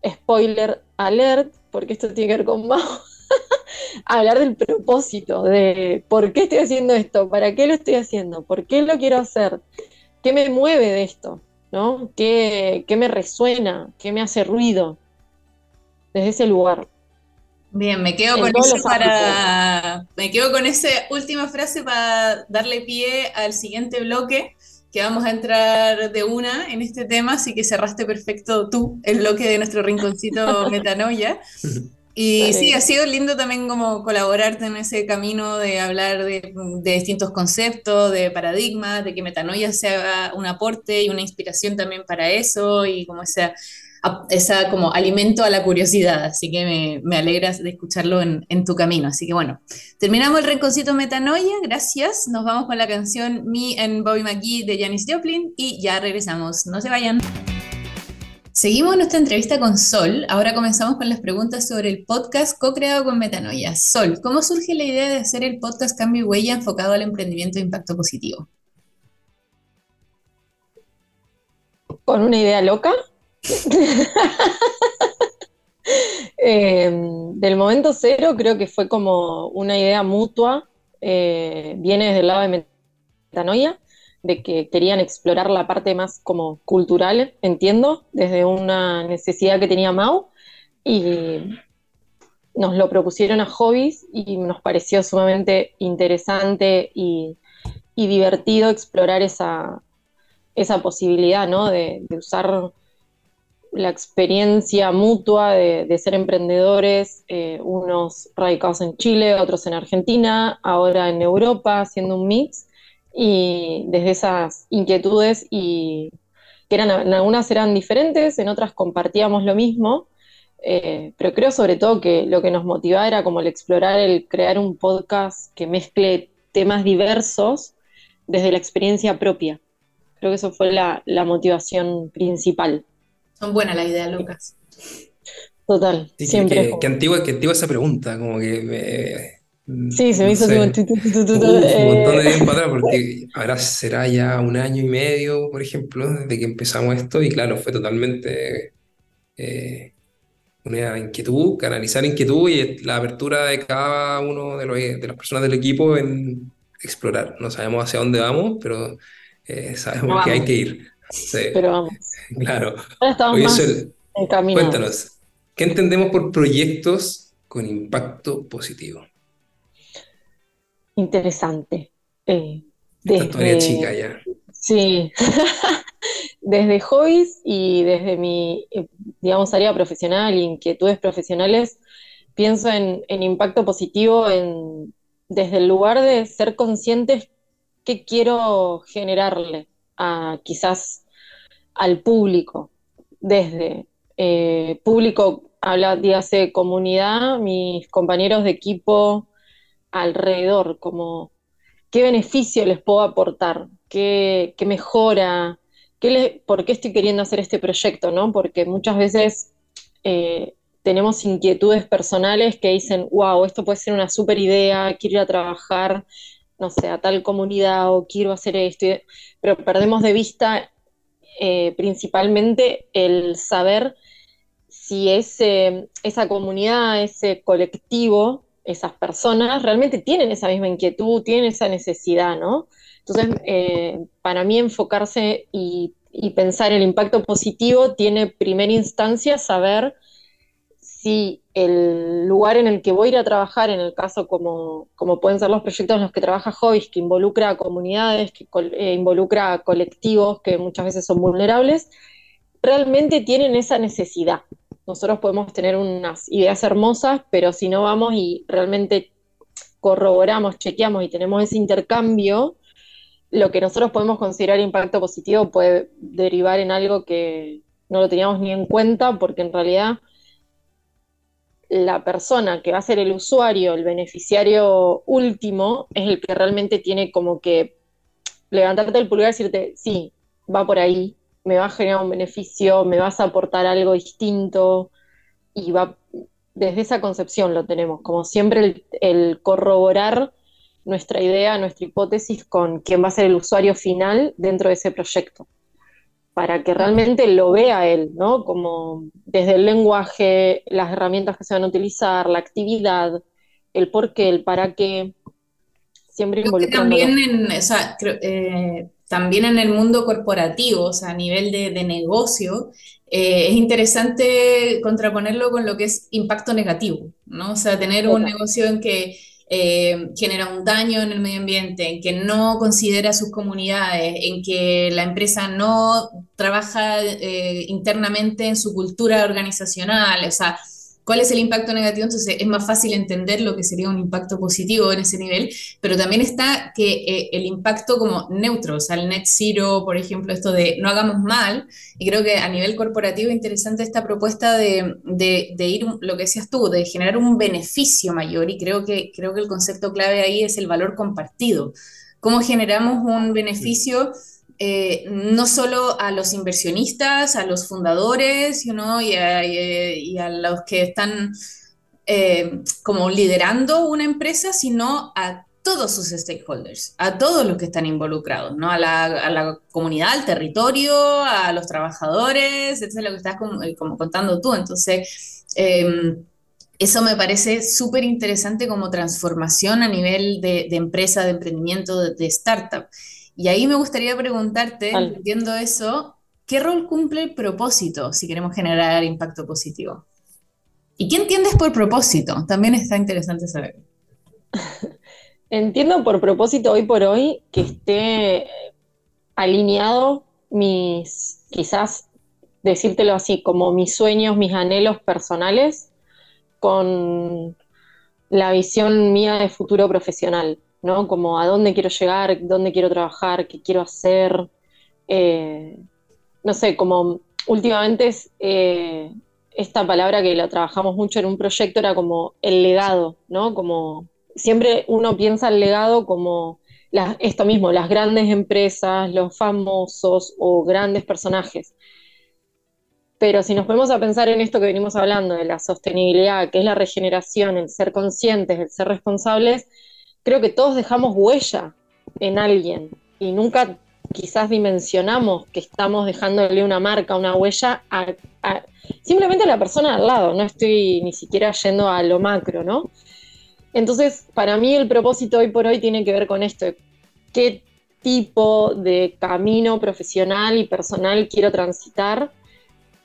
spoiler alert, porque esto tiene que ver con Mao, *laughs* hablar del propósito, de por qué estoy haciendo esto, para qué lo estoy haciendo, por qué lo quiero hacer, qué me mueve de esto, ¿no? ¿Qué, qué me resuena, qué me hace ruido desde ese lugar. Bien, me quedo con eso para. Me quedo con esa última frase para darle pie al siguiente bloque, que vamos a entrar de una en este tema, así que cerraste perfecto tú el bloque de nuestro rinconcito *laughs* metanoia. Y sí, ha sido lindo también como colaborarte en ese camino de hablar de, de, distintos conceptos, de paradigmas, de que metanoia sea un aporte y una inspiración también para eso, y como esa esa como alimento a la curiosidad, así que me, me alegras de escucharlo en, en, tu camino. Así que bueno, terminamos el rinconcito Metanoia, gracias. Nos vamos con la canción Me and Bobby McGee de Janis Joplin y ya regresamos. No se vayan. Seguimos nuestra entrevista con Sol. Ahora comenzamos con las preguntas sobre el podcast co-creado con Metanoia. Sol, ¿cómo surge la idea de hacer el podcast Cambio y Huella enfocado al emprendimiento de impacto positivo? ¿Con una idea loca? *laughs* Em, del momento cero creo que fue como una idea mutua, eh, viene desde el lado de Metanoia, de que querían explorar la parte más como cultural, entiendo, desde una necesidad que tenía Mau, y nos lo propusieron a hobbies y nos pareció sumamente interesante y, divertido explorar esa, posibilidad, ¿no? de usar la experiencia mutua de, ser emprendedores, eh, unos radicados en Chile, otros en Argentina, ahora en Europa, haciendo un mix, y desde esas inquietudes y que eran, en algunas eran diferentes, en otras compartíamos lo mismo, eh, pero creo sobre todo que lo que nos motivaba era como el explorar, el crear un podcast que mezcle temas diversos desde la experiencia propia. Creo que eso fue la motivación principal. Son buenas las ideas, Lucas. Total, siempre. Qué, antigua, qué antigua esa pregunta, como que Sí, se me hizo un montón de tiempo atrás, porque ahora será ya un año y medio, por ejemplo, desde que empezamos esto, y claro, fue totalmente eh, una inquietud, canalizar inquietud y la apertura de cada uno de, los, de las personas del equipo en explorar. No sabemos hacia dónde vamos, pero eh, sabemos que hay que ir. Pero vamos. Claro. Ahora estamos más Cuéntanos, ¿qué entendemos por proyectos con impacto positivo? Interesante. Eh, desde, chica ya. Sí, *laughs* desde hobbies y desde mi, eh, digamos, área profesional, inquietudes profesionales, pienso en, en impacto positivo en, desde el lugar de ser conscientes qué quiero generarle a quizás al público, desde eh, público, habla, dígase, comunidad, mis compañeros de equipo alrededor, como qué beneficio les puedo aportar, qué, mejora, qué por qué estoy queriendo hacer este proyecto, ¿no? Porque muchas veces eh, tenemos inquietudes personales que dicen, wow, esto puede ser una super idea, quiero ir a trabajar, no sé, a tal comunidad o quiero hacer esto, pero perdemos de vista eh, principalmente el saber si ese, esa comunidad, ese colectivo, esas personas realmente tienen esa misma inquietud, tienen esa necesidad, ¿no? Entonces, eh, para mí enfocarse y, y pensar el impacto positivo tiene primera instancia saber si el lugar en el que voy a ir a trabajar, en el caso como, pueden ser los proyectos en los que trabaja Hobbies, que involucra a comunidades, que eh, involucra a colectivos que muchas veces son vulnerables, realmente tienen esa necesidad. Nosotros podemos tener unas ideas hermosas, pero si no vamos y realmente corroboramos, chequeamos y tenemos ese intercambio, lo que nosotros podemos considerar impacto positivo puede derivar en algo que no lo teníamos ni en cuenta, porque en realidad la persona que va a ser el usuario, el beneficiario último, es el que realmente tiene como que levantarte el pulgar y decirte, sí, va por ahí, me va a generar un beneficio, me vas a aportar algo distinto, y va desde esa concepción lo tenemos, como siempre el, corroborar nuestra idea, nuestra hipótesis con quién va a ser el usuario final dentro de ese proyecto, para que realmente lo vea él, ¿no? Como desde el lenguaje, las herramientas que se van a utilizar, la actividad, el por qué, el para qué, siempre involucrando. También en, eh, también en el mundo corporativo, o sea, a nivel de, de negocio, eh, es interesante contraponerlo con lo que es impacto negativo, ¿no? O sea, tener un negocio en que eh, genera un daño en el medio ambiente, en que no considera sus comunidades, en que la empresa no trabaja eh, internamente en su cultura organizacional, o sea, cuál es el impacto negativo, entonces es más fácil entender lo que sería un impacto positivo en ese nivel, pero también está que eh, el impacto como neutro, o sea, el net zero, por ejemplo, esto de no hagamos mal, y creo que a nivel corporativo es interesante esta propuesta de, de, ir, lo que decías tú, de generar un beneficio mayor, y creo que, creo que el concepto clave ahí es el valor compartido. ¿Cómo generamos un beneficio? Eh, no solo a los inversionistas, a los fundadores y, a, los que están eh, como liderando una empresa, sino a todos sus stakeholders, a todos los que están involucrados, ¿no? a, la, comunidad, al territorio, a los trabajadores, eso es lo que estás como, eh, contando tú. Entonces, em, eso me parece súper interesante como transformación a nivel de, empresa, de emprendimiento, de, de startup. Y ahí me gustaría preguntarte, viendo eso, ¿qué rol cumple el propósito si queremos generar impacto positivo? ¿Y qué entiendes por propósito? También está interesante saber. *laughs* Entiendo por propósito hoy por hoy que esté alineado mis, quizás decírtelo así, como mis sueños, mis anhelos personales con la visión mía de futuro profesional. ¿No? Como a dónde quiero llegar, dónde quiero trabajar, qué quiero hacer. Eh, no sé, como últimamente es, eh, esta palabra que la trabajamos mucho en un proyecto era como el legado, ¿no? Como siempre uno piensa el legado como esto mismo, las grandes empresas, los famosos o grandes personajes. Pero si nos ponemos a pensar en esto que venimos hablando, de la sostenibilidad, que es la regeneración, el ser conscientes, el ser responsables, creo que todos dejamos huella en alguien y nunca quizás dimensionamos que estamos dejándole una marca, una huella simplemente a la persona al lado, no estoy ni siquiera yendo a lo macro, ¿no? Entonces, para mí el propósito hoy por hoy tiene que ver con esto, qué tipo de camino profesional y personal quiero transitar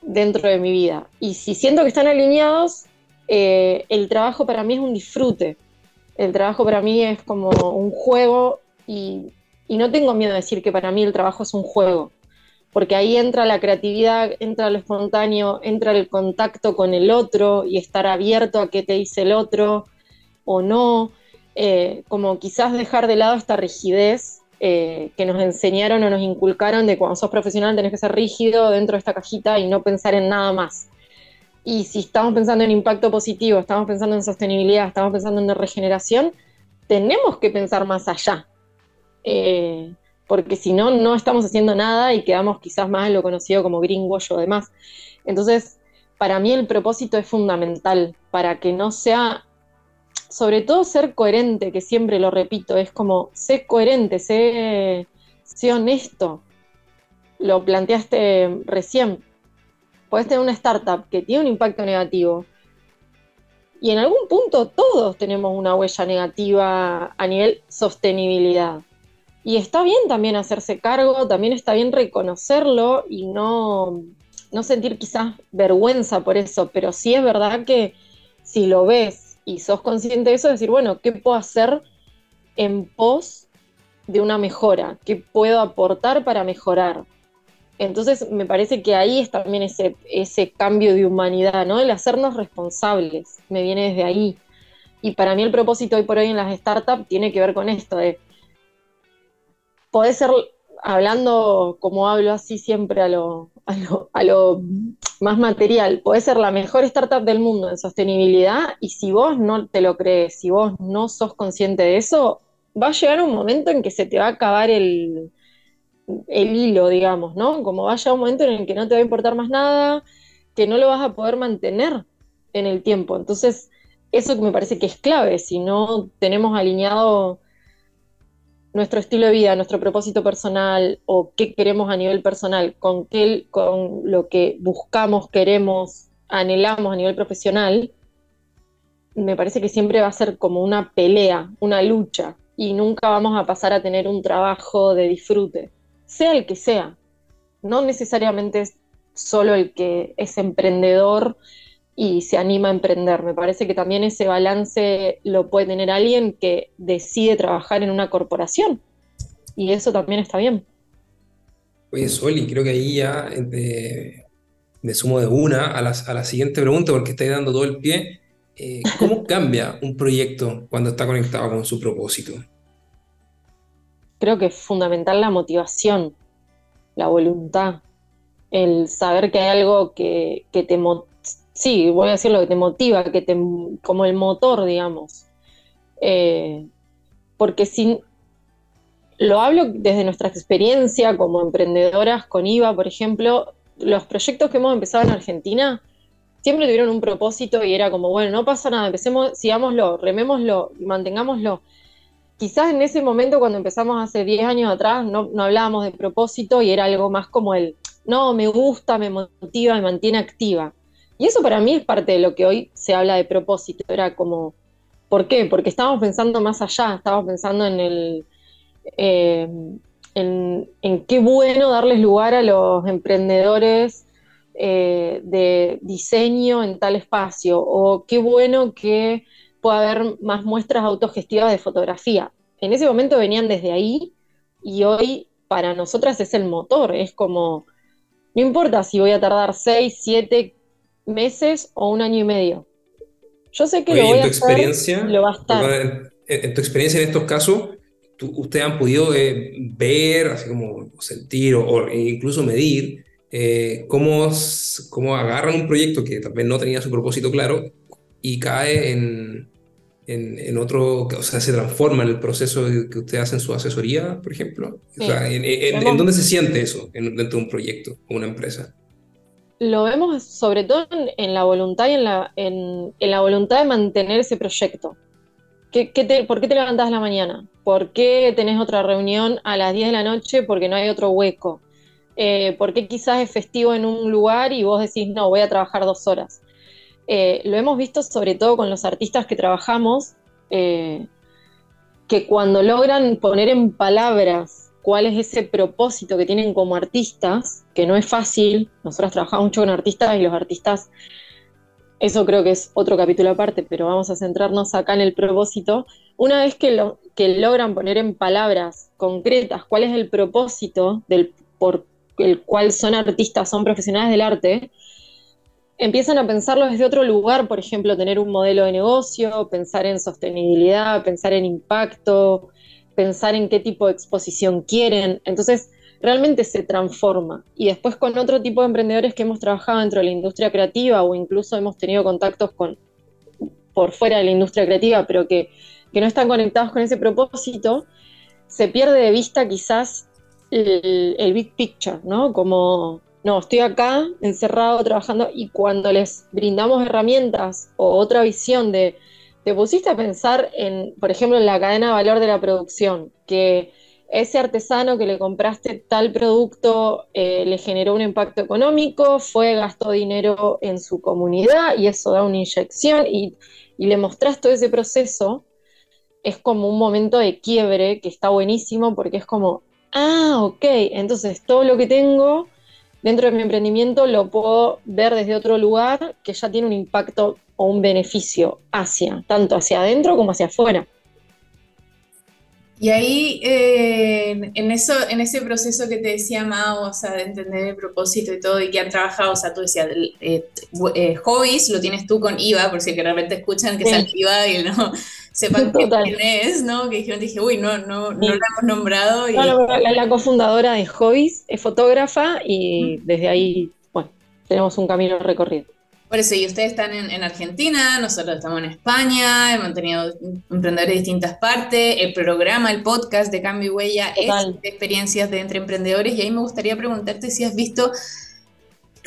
dentro de mi vida. Y si siento que están alineados, eh, el trabajo para mí es un disfrute el trabajo para mí es como un juego y, no tengo miedo de decir que para mí el trabajo es un juego, porque ahí entra la creatividad, entra lo espontáneo, entra el contacto con el otro y estar abierto a qué te dice el otro o no, eh, como quizás dejar de lado esta rigidez eh, que nos enseñaron o nos inculcaron de cuando sos profesional tenés que ser rígido dentro de esta cajita y no pensar en nada más. Y si estamos pensando en impacto positivo, estamos pensando en sostenibilidad, estamos pensando en regeneración, tenemos que pensar más allá. Eh, porque si no, no estamos haciendo nada y quedamos quizás más en lo conocido como greenwash o demás. Entonces, para mí el propósito es fundamental para que no sea, sobre todo ser coherente, que siempre lo repito, es como, sé coherente, sé, sé honesto. Lo planteaste recién, Puedes tener una startup que tiene un impacto negativo. Y en algún punto todos tenemos una huella negativa a nivel sostenibilidad. Y está bien también hacerse cargo, también está bien reconocerlo y no, no sentir quizás vergüenza por eso, pero sí es verdad que si lo ves y sos consciente de eso, decir, bueno, ¿qué puedo hacer en pos de una mejora? ¿Qué puedo aportar para mejorar? Entonces me parece que ahí es también ese, ese cambio de humanidad, ¿no? El hacernos responsables, me viene desde ahí. Y para mí el propósito hoy por hoy en las startups tiene que ver con esto, de puede ser, hablando como hablo así siempre a lo, a lo, más material, puede ser la mejor startup del mundo en sostenibilidad y si vos no te lo crees, si vos no sos consciente de eso, va a llegar un momento en que se te va a acabar el, el hilo, digamos, ¿no? Como va a llegar un momento en el que no te va a importar más nada, que no lo vas a poder mantener en el tiempo. Entonces, eso me parece que es clave, si no tenemos alineado nuestro estilo de vida, nuestro propósito personal o qué queremos a nivel personal con, qué, con lo que buscamos, queremos, anhelamos a nivel profesional, me parece que siempre va a ser como una pelea, una lucha, y nunca vamos a pasar a tener un trabajo de disfrute, sea el que sea. No necesariamente es solo el que es emprendedor y se anima a emprender. Me parece que también ese balance lo puede tener alguien que decide trabajar en una corporación. Y eso también está bien. Oye, Soli, creo que ahí ya me sumo de una a la, a la, siguiente pregunta porque estáis dando todo el pie. Eh, ¿Cómo *laughs* cambia un proyecto cuando está conectado con su propósito? Creo que es fundamental la motivación, la voluntad, el saber que hay algo que, que te, sí, voy a decir lo que te motiva, que te, como el motor, digamos. Eh, porque si lo hablo desde nuestra experiencia como emprendedoras con IVA, por ejemplo, los proyectos que hemos empezado en Argentina siempre tuvieron un propósito y era como, bueno, no pasa nada, empecemos, sigámoslo, remémoslo, mantengámoslo. Quizás en ese momento, cuando empezamos hace 10 años atrás, no, hablábamos de propósito y era algo más como el, no, me gusta, me motiva, me mantiene activa. Y eso para mí es parte de lo que hoy se habla de propósito. Era como, ¿por qué? Porque estábamos pensando más allá, estábamos pensando en el. Eh, en, qué bueno darles lugar a los emprendedores eh, de diseño en tal espacio, o qué bueno que pueda haber más muestras autogestivas de fotografía. En ese momento venían desde ahí y hoy para nosotras es el motor, es como, no importa si voy a tardar 6, 7, meses o un año y medio. Yo sé que lo voy en tu a experiencia, lo va a estar. en, tu experiencia en estos casos, ustedes han podido eh, ver, así como sentir o, incluso medir eh, cómo, cómo agarran un proyecto que tal vez no tenía su propósito claro y cae en, en, otro, o sea, se transforma en el proceso que usted hace en su asesoría, por ejemplo. O sea, en, dónde se siente eso dentro de un proyecto o una empresa? lo vemos sobre todo en, la voluntad y en la, en, la voluntad de mantener ese proyecto. ¿Qué, ¿Por qué te levantás la mañana? ¿Por qué tenés otra reunión a las 10 de la noche porque no hay otro hueco? Eh, ¿Por qué quizás es festivo en un lugar y vos decís, no, voy a trabajar dos horas? Eh, lo hemos visto sobre todo con los artistas que trabajamos, eh, que cuando logran poner en palabras cuál es ese propósito que tienen como artistas, que no es fácil. Nosotros trabajamos mucho con artistas y los artistas, eso creo que es otro capítulo aparte, pero vamos a centrarnos acá en el propósito. Una vez que, lo, que logran poner en palabras concretas cuál es el propósito del, por el cual son artistas, son profesionales del arte, empiezan a pensarlo desde otro lugar, por ejemplo, tener un modelo de negocio, pensar en sostenibilidad, pensar en impacto, pensar en qué tipo de exposición quieren. Entonces, realmente se transforma. Y después con otro tipo de emprendedores que hemos trabajado dentro de la industria creativa o incluso hemos tenido contactos con por fuera de la industria creativa, pero que, no están conectados con ese propósito, se pierde de vista quizás el, el big picture, ¿no? Como, no, estoy acá encerrado trabajando y cuando les brindamos herramientas o otra visión de ¿Te pusiste a pensar en, por ejemplo, en la cadena de valor de la producción? Que ese artesano que le compraste tal producto eh, le generó un impacto económico, fue, gastó dinero en su comunidad y eso da una inyección y, y le mostraste todo ese proceso, es como un momento de quiebre que está buenísimo porque es como, ah, ok, entonces todo lo que tengo dentro de mi emprendimiento lo puedo ver desde otro lugar que ya tiene un impacto o un beneficio hacia, tanto hacia adentro como hacia afuera. Y ahí, eh, en, eso, en ese proceso que te decía Mao, o sea, de entender el propósito y todo, y que han trabajado, o sea, tú decías, eh, eh, hobbies lo tienes tú con IVA, por si que realmente escuchan que es IVA y no sepan *laughs* quién es, ¿no? Que dijeron, dije, uy, no, no, no la hemos nombrado. la, cofundadora de Hobbies es fotógrafa y desde ahí, bueno, tenemos un camino recorrido. Por eso, y ustedes están en, Argentina, nosotros estamos en España, hemos tenido emprendedores de distintas partes, el programa, el podcast de Cambio y Huella es de experiencias de entre emprendedores, y ahí me gustaría preguntarte si has visto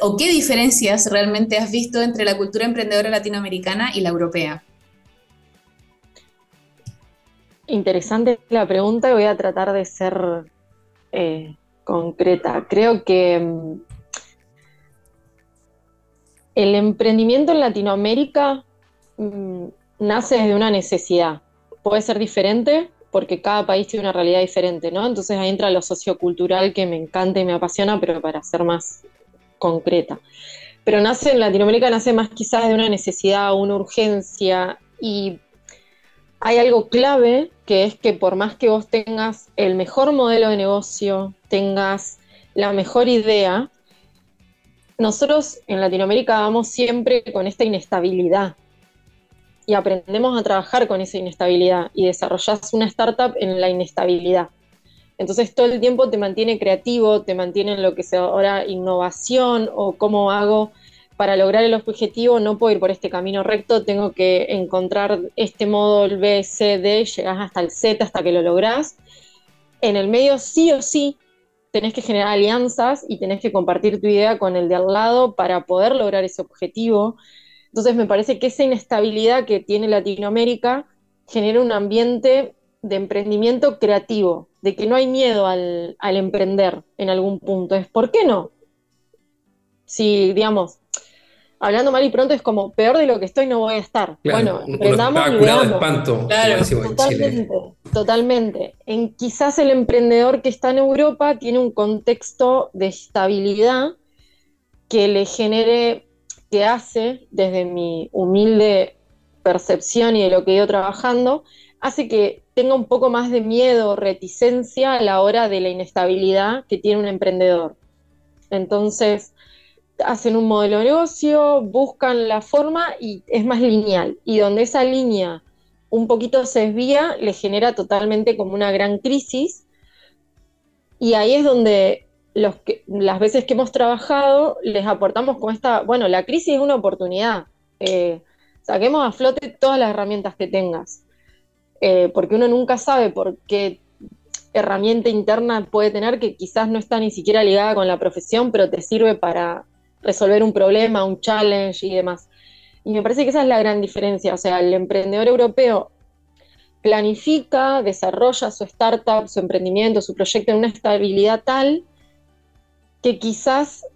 o qué diferencias realmente has visto entre la cultura emprendedora latinoamericana y la europea. Interesante la pregunta y voy a tratar de ser eh, concreta. Creo que mm, el emprendimiento en Latinoamérica mm, nace desde una necesidad. Puede ser diferente porque cada país tiene una realidad diferente, ¿no? Entonces ahí entra lo sociocultural que me encanta y me apasiona, pero para ser más concreta. Pero nace en Latinoamérica, nace más quizás de una necesidad, una urgencia y hay algo clave que es que por más que vos tengas el mejor modelo de negocio, tengas la mejor idea, nosotros en Latinoamérica vamos siempre con esta inestabilidad y aprendemos a trabajar con esa inestabilidad y desarrollas una startup en la inestabilidad. Entonces todo el tiempo te mantiene creativo, te mantiene en lo que se ahora innovación o cómo hago para lograr el objetivo, no puedo ir por este camino recto, tengo que encontrar este modo, el B, C, D, llegas hasta el Z hasta que lo lográs. En el medio sí o sí tenés que generar alianzas y tenés que compartir tu idea con el de al lado para poder lograr ese objetivo. Entonces me parece que esa inestabilidad que tiene Latinoamérica genera un ambiente de emprendimiento creativo, de que no hay miedo al, emprender en algún punto. Es, ¿por qué no? Si, digamos, hablando mal y pronto es como peor de lo que estoy no voy a estar. bueno, emprendamos y veamos. De espanto, claro, totalmente, totalmente. En quizás el emprendedor que está en Europa tiene un contexto de estabilidad que le genere, que hace, desde mi humilde percepción y de lo que he ido trabajando, hace que tenga un poco más de miedo, reticencia a la hora de la inestabilidad que tiene un emprendedor. Entonces, hacen un modelo de negocio, buscan la forma y es más lineal. Y donde esa línea un poquito se desvía, le genera totalmente como una gran crisis. Y ahí es donde las veces que hemos trabajado les aportamos con esta, bueno, la crisis es una oportunidad. Eh, saquemos a flote todas las herramientas que tengas. Eh, porque uno nunca sabe por qué herramienta interna puede tener que quizás no está ni siquiera ligada con la profesión, pero te sirve para resolver un problema, un challenge y demás. Y me parece que esa es la gran diferencia. O sea, el emprendedor europeo planifica, desarrolla su startup, su emprendimiento, su proyecto en una estabilidad tal que quizás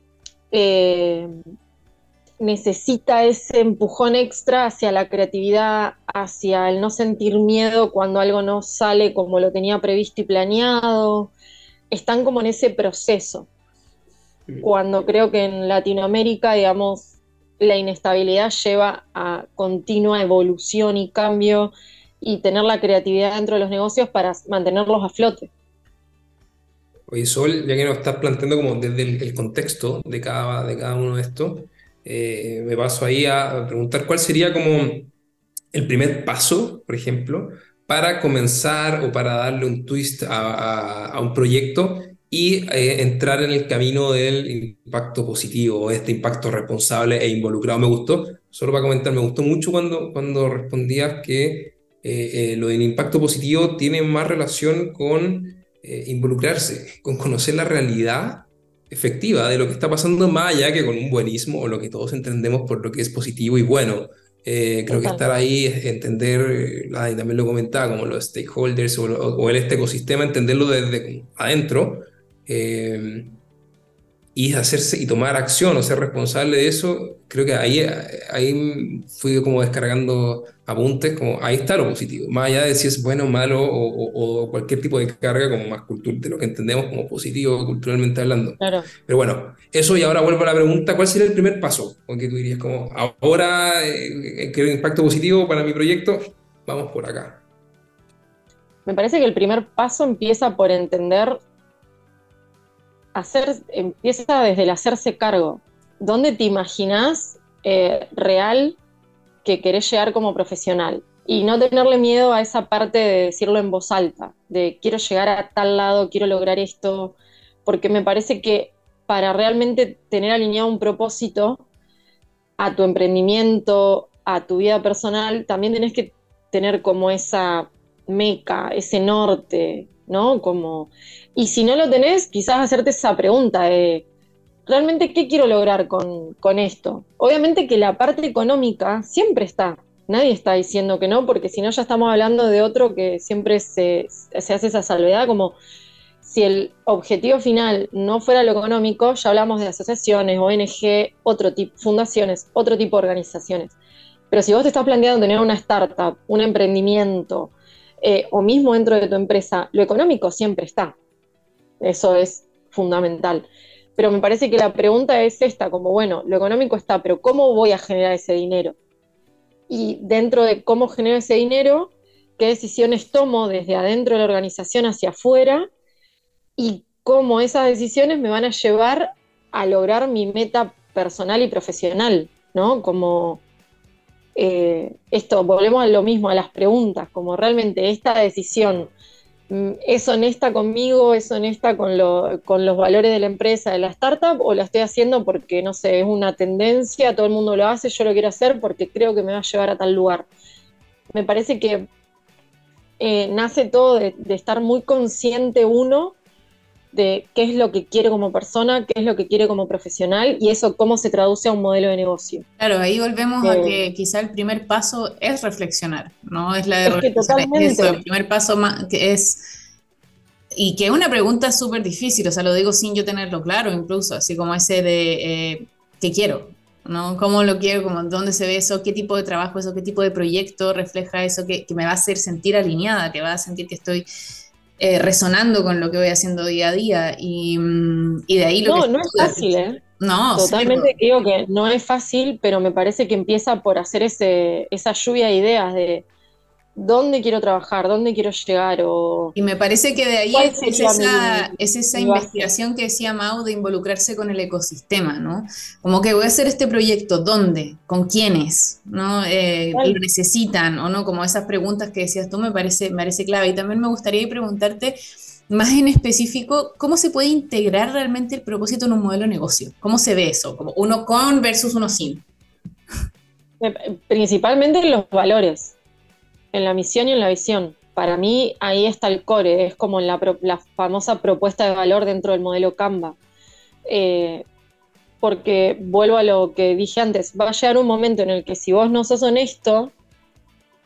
eh, necesita ese empujón extra hacia la creatividad, hacia el no sentir miedo cuando algo no sale como lo tenía previsto y planeado. Están como en ese proceso cuando creo que en Latinoamérica, digamos, la inestabilidad lleva a continua evolución y cambio y tener la creatividad dentro de los negocios para mantenerlos a flote. Oye, Sol, ya que nos estás planteando como desde el, contexto de cada, de cada uno de estos, eh, me paso ahí a preguntar cuál sería como el primer paso, por ejemplo, para comenzar o para darle un twist a, a un proyecto y eh, entrar en el camino del impacto positivo, este impacto responsable e involucrado. Me gustó, solo para comentar, me gustó mucho cuando, cuando respondías que eh, eh, lo del impacto positivo tiene más relación con involucrarse, con conocer la realidad efectiva de lo que está pasando más allá que con un buenismo o lo que todos entendemos por lo que es positivo y bueno. creo que estar ahí, entender, y también lo comentaba, como los stakeholders o, o, el este ecosistema, entenderlo desde adentro, eh, y hacerse y tomar acción o ser responsable de eso, creo que ahí, ahí fui como descargando apuntes, como ahí está lo positivo, más allá de si es bueno o malo o, cualquier tipo de carga, como más cultura, de lo que entendemos como positivo culturalmente hablando. Claro. Pero bueno, eso y ahora vuelvo a la pregunta, ¿cuál sería el primer paso? Porque tú dirías como, ahora eh, quiero impacto positivo para mi proyecto, vamos por acá. Me parece que el primer paso empieza por entender hacer, empieza desde el hacerse cargo. ¿Dónde te imaginas eh, real que querés llegar como profesional? y no tenerle miedo a esa parte de decirlo en voz alta, de quiero llegar a tal lado, quiero lograr esto, porque me parece que para realmente tener alineado un propósito a tu emprendimiento, a tu vida personal, también tenés que tener como esa meca, ese norte, ¿no? Como, y si no lo tenés, quizás hacerte esa pregunta de, ¿realmente qué quiero lograr con, con esto? Obviamente que la parte económica siempre está, nadie está diciendo que no, porque si no ya estamos hablando de otro que siempre se, se, hace esa salvedad, como si el objetivo final no fuera lo económico, ya hablamos de asociaciones, ONG, otro tipo, fundaciones, otro tipo de organizaciones. Pero si vos te estás planteando tener una startup, un emprendimiento, eh, o mismo dentro de tu empresa, lo económico siempre está. Eso es fundamental. Pero me parece que la pregunta es esta, como bueno, lo económico está, pero ¿cómo voy a generar ese dinero? y dentro de cómo genero ese dinero, qué decisiones tomo desde adentro de la organización hacia afuera y cómo esas decisiones me van a llevar a lograr mi meta personal y profesional, ¿no? Como eh, esto, volvemos a lo mismo, a las preguntas, como realmente esta decisión ¿Es honesta conmigo? ¿Es honesta con, con, los valores de la empresa, de la startup? ¿O la estoy haciendo porque, no sé, es una tendencia, todo el mundo lo hace, yo lo quiero hacer porque creo que me va a llevar a tal lugar? Me parece que eh, nace todo de, estar muy consciente uno de qué es lo que quiere como persona, qué es lo que quiere como profesional y eso cómo se traduce a un modelo de negocio. Claro, ahí volvemos a que quizá el primer paso es reflexionar, ¿no? Es la de es el primer paso que es y que es una pregunta súper difícil, o sea, lo digo sin yo tenerlo claro incluso, así como ese de eh, ¿qué quiero? ¿no? ¿Cómo lo quiero? Como, ¿Dónde se ve eso? ¿Qué tipo de trabajo eso? ¿Qué tipo de proyecto refleja eso? Que, que me va a hacer sentir alineada, que va a sentir que estoy eh, resonando con lo que voy haciendo día a día. Y, mm, de ahí lo no, No, es fácil, ¿eh? No, Totalmente digo que no es fácil, pero me parece que empieza por hacer ese, esa lluvia de ideas de dónde quiero trabajar, dónde quiero llegar. O y me parece que de ahí es esa, es esa investigación que decía Mau de involucrarse con el ecosistema, ¿no? Como que voy a hacer este proyecto, ¿dónde? ¿Con quiénes? ¿No? Eh, ¿Lo necesitan o no? Como esas preguntas que decías tú me parece, me parece clave. Y también me gustaría preguntarte más en específico, ¿cómo se puede integrar realmente el propósito en un modelo de negocio? ¿Cómo se ve eso? Como uno con versus uno sin. Eh, principalmente los valores en la misión y en la visión. Para mí ahí está el core, es como la, la famosa propuesta de valor dentro del modelo Canva. Eh, porque vuelvo a lo que dije antes, va a llegar un momento en el que si vos no sos honesto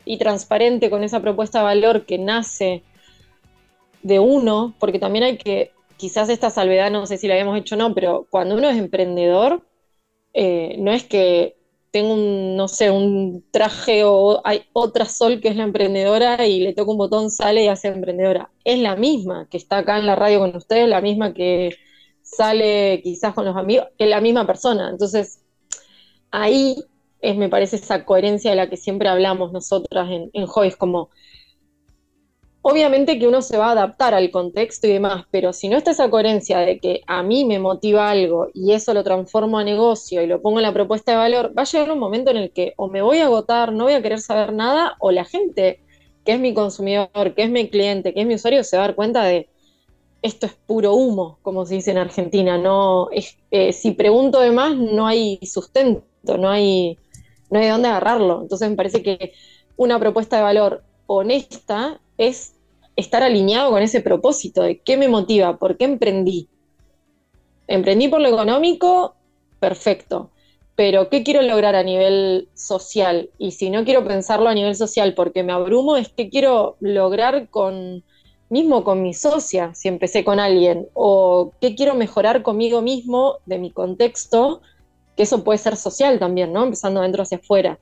y transparente con esa propuesta de valor que nace de uno, porque también hay que, quizás esta salvedad, no sé si la habíamos hecho o no, pero cuando uno es emprendedor, eh, no es que tengo un, no sé, un traje o hay otra Sol que es la emprendedora y le toca un botón, sale y hace emprendedora. Es la misma que está acá en la radio con ustedes, la misma que sale quizás con los amigos, es la misma persona. Entonces, ahí es, me parece, esa coherencia de la que siempre hablamos nosotras en, en Joyce, como Obviamente que uno se va a adaptar al contexto y demás, pero si no está esa coherencia de que a mí me motiva algo y eso lo transformo a negocio y lo pongo en la propuesta de valor, va a llegar un momento en el que o me voy a agotar, no voy a querer saber nada, o la gente que es mi consumidor, que es mi cliente, que es mi usuario, se va a dar cuenta de esto es puro humo, como se dice en Argentina. No, eh, si pregunto de más, no hay sustento, no hay, no hay de dónde agarrarlo. Entonces me parece que una propuesta de valor honesta es estar alineado con ese propósito de qué me motiva, por qué emprendí. Emprendí por lo económico, perfecto, pero ¿qué quiero lograr a nivel social? Y si no quiero pensarlo a nivel social porque me abrumo, es que quiero lograr con mismo con mi socia, si empecé con alguien, o qué quiero mejorar conmigo mismo de mi contexto, que eso puede ser social también, ¿no? Empezando adentro hacia afuera.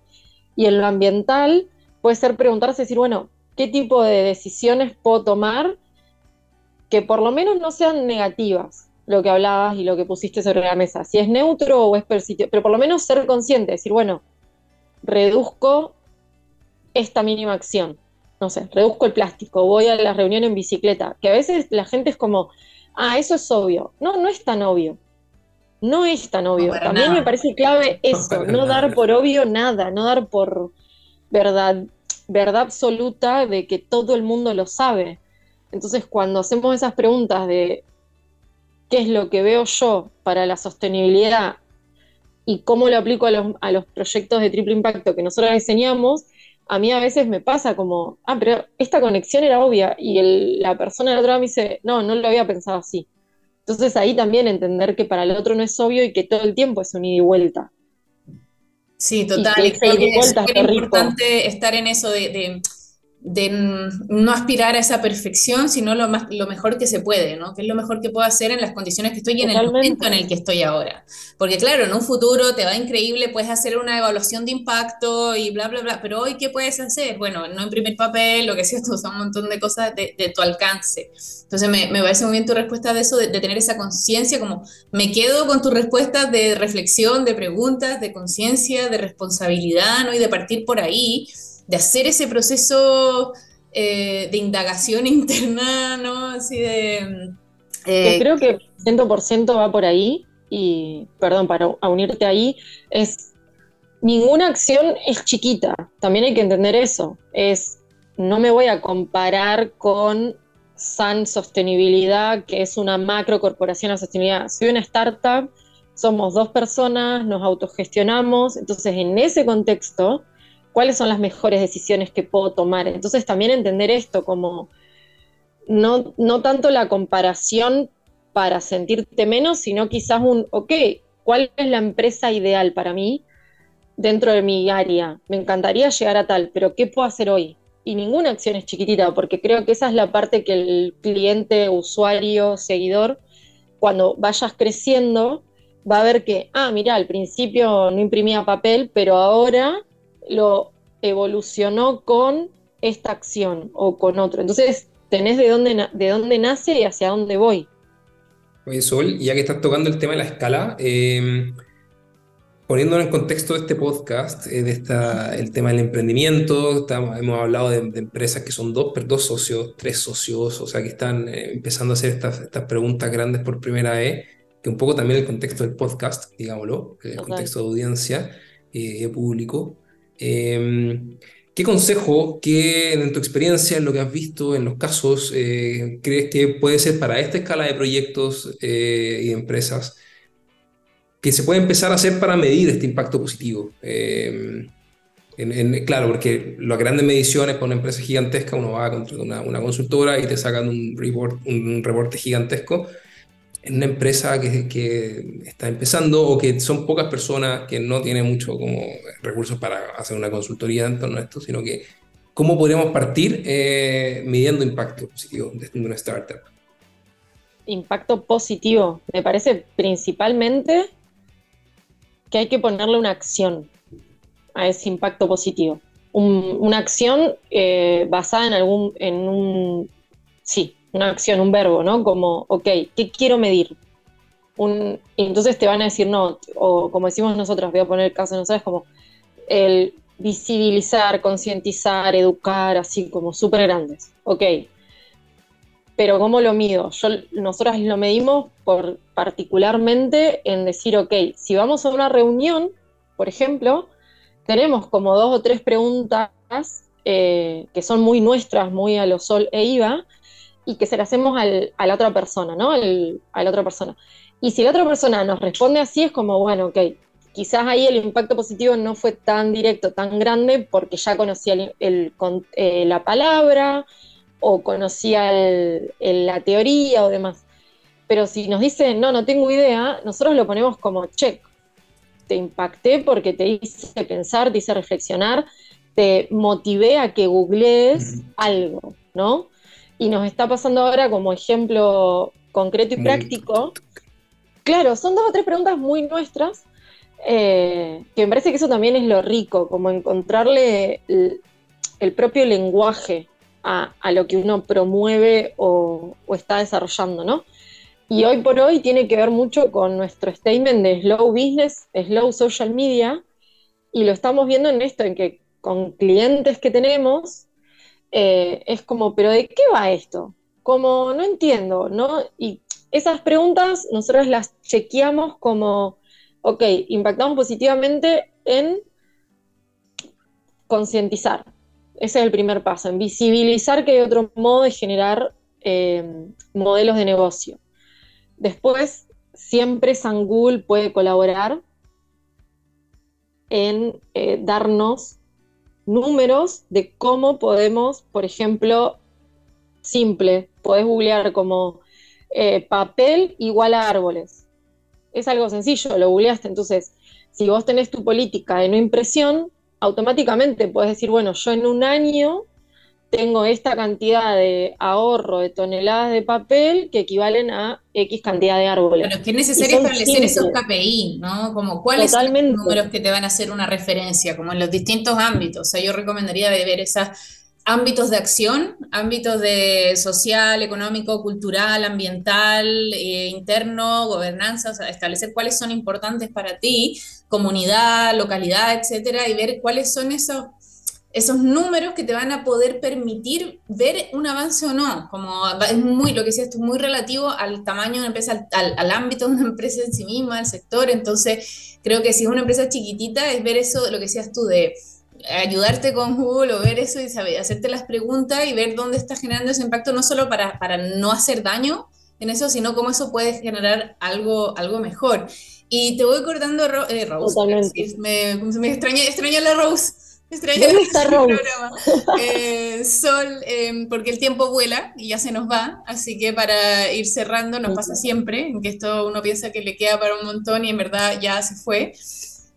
Y en lo ambiental puede ser preguntarse, decir, bueno, qué tipo de decisiones puedo tomar que por lo menos no sean negativas, lo que hablabas y lo que pusiste sobre la mesa. Si es neutro o es persistente, pero por lo menos ser consciente, decir, bueno, reduzco esta mínima acción. No sé, reduzco el plástico, voy a la reunión en bicicleta, que a veces la gente es como, ah, eso es obvio. No, no es tan obvio. No es tan obvio. También me parece clave eso, no dar por obvio nada, no dar por verdad verdad absoluta de que todo el mundo lo sabe. Entonces, cuando hacemos esas preguntas de qué es lo que veo yo para la sostenibilidad y cómo lo aplico a los, a los proyectos de triple impacto que nosotros diseñamos, a mí a veces me pasa como, ah, pero esta conexión era obvia y la persona del otro lado me dice, no, no lo había pensado así. Entonces ahí también entender que para el otro no es obvio y que todo el tiempo es un ida y vuelta. Sí, total. Y creo que es importante estar en eso de de no aspirar a esa perfección, sino lo, más, lo mejor que se puede, ¿no? Que es lo mejor que puedo hacer en las condiciones que estoy y en el momento en el que estoy ahora. Porque claro, en un futuro te va increíble, puedes hacer una evaluación de impacto y bla, bla, bla, pero hoy, ¿qué puedes hacer? Bueno, no imprimir papel, lo que sea, *laughs* tú un montón de cosas de, tu alcance. Entonces me, me, parece muy bien tu respuesta de eso, de, de tener esa conciencia, como me quedo con tus respuestas de reflexión, de preguntas, de conciencia, de responsabilidad, ¿no? Y de partir por ahí de hacer ese proceso eh, de indagación *laughs* interna, ¿no? Así de... Eh, creo que 100% va por ahí, y perdón, para unirte ahí, es ninguna acción es chiquita, también hay que entender eso, es no me voy a comparar con San Sostenibilidad, que es una macro corporación de sostenibilidad, soy una startup, somos dos personas, nos autogestionamos, entonces en ese contexto cuáles son las mejores decisiones que puedo tomar. Entonces también entender esto como no, tanto la comparación para sentirte menos, sino quizás un, ok, ¿cuál es la empresa ideal para mí dentro de mi área? Me encantaría llegar a tal, pero ¿qué puedo hacer hoy? Y ninguna acción es chiquitita, porque creo que esa es la parte que el cliente, usuario, seguidor, cuando vayas creciendo, va a ver que, ah, mira, al principio no imprimía papel, pero ahora lo evolucionó con esta acción o con otro. Entonces, tenés de dónde, de dónde nace y hacia dónde voy. Oye, Sol, ya que estás tocando el tema de la escala, eh, poniéndolo en contexto de este podcast, eh, de esta, el tema del emprendimiento, hemos hablado de, empresas que son dos, dos socios, tres socios, o sea, que están eh, empezando a hacer estas, estas preguntas grandes por primera vez, que un poco también el contexto del podcast, digámoslo, el contexto de audiencia y público. Em, ¿Qué consejo, qué en tu experiencia, en lo que has visto, en los casos, eh, crees que puede ser para esta escala de proyectos eh, y empresas que se puede empezar a hacer para medir este impacto positivo? Em, claro, porque las grandes mediciones para una empresa gigantesca, uno va a una, una consultora y te sacan un, report, un reporte gigantesco en una empresa que, está empezando o que son pocas personas que no tienen mucho como recursos para hacer una consultoría en torno a esto, sino que cómo podríamos partir eh, midiendo impacto positivo de una startup. Impacto positivo, me parece principalmente que hay que ponerle una acción a ese impacto positivo. una acción eh, basada en algún, en un, sí, una acción, un verbo, ¿no? Como, ok, ¿qué quiero medir? Un, y entonces te van a decir no, o como decimos nosotros, voy a poner el caso de nosotros, como el visibilizar, concientizar, educar, así como súper grandes. Ok. Pero ¿cómo lo mido? Yo, nosotros lo medimos por particularmente en decir, ok, si vamos a una reunión, por ejemplo, tenemos como dos o tres preguntas eh, que son muy nuestras, muy a lo sol e IVA, y que se la hacemos a la otra persona, ¿no? a la otra persona. Y si la otra persona nos responde así, es como, bueno, ok, quizás ahí el impacto positivo no fue tan directo, tan grande, porque ya conocía el, eh, la palabra o conocía la teoría o demás. Pero si nos dice, no, no tengo idea, nosotros lo ponemos como check. Te impacté porque te hice pensar, te hice reflexionar, te motivé a que googlees algo, ¿no? Y nos está pasando ahora como ejemplo concreto y práctico. Claro, son dos o tres preguntas muy nuestras, eh, que me parece que eso también es lo rico, como encontrarle el, propio lenguaje a, lo que uno promueve o, está desarrollando, ¿no? Y hoy por hoy tiene que ver mucho con nuestro statement de slow business, slow social media, y lo estamos viendo en esto, en que con clientes que tenemos, eh, es como, ¿pero de qué va esto? Como no entiendo, ¿no? Y esas preguntas nosotros las chequeamos como, ok, impactamos positivamente en concientizar. ese es el primer paso, en visibilizar que hay otro modo de generar eh, modelos de negocio. Después, siempre San Google puede colaborar en eh, darnos números de cómo podemos, por ejemplo, simple, podés googlear como eh, papel igual a árboles. Es algo sencillo, lo googleaste, entonces, si vos tenés tu política de no impresión, automáticamente puedes decir, bueno, yo en un año tengo esta cantidad de ahorro de toneladas de papel que equivalen a X cantidad de árboles. Pero es que es necesario establecer esos KPI, ¿no? Como cuáles son los números que te van a hacer una referencia, como en los distintos ámbitos. O sea, yo recomendaría de ver esos ámbitos de acción, ámbitos de social, económico, cultural, ambiental, eh, interno, gobernanza, o sea, establecer cuáles son importantes para ti, comunidad, localidad, etcétera, y ver cuáles son esos esos números que te van a poder permitir ver un avance o no. Como es muy, lo que decías tú, muy relativo al tamaño de una empresa, al, ámbito de una empresa en sí misma, al sector. Entonces, creo que si es una empresa chiquitita, es ver eso, lo que decías tú, de ayudarte con Google o ver eso y saber, hacerte las preguntas y ver dónde está generando ese impacto, no solo para, para no hacer daño en eso, sino cómo eso puede generar algo, algo mejor. Y te voy cortando, eh, Rose. Me, me extraña, extraña la Rose. *laughs* Eh, Sol, em, porque el tiempo vuela y ya se nos va, así que para ir cerrando nos pasa siempre, en que esto uno piensa que le queda para un montón y en verdad ya se fue.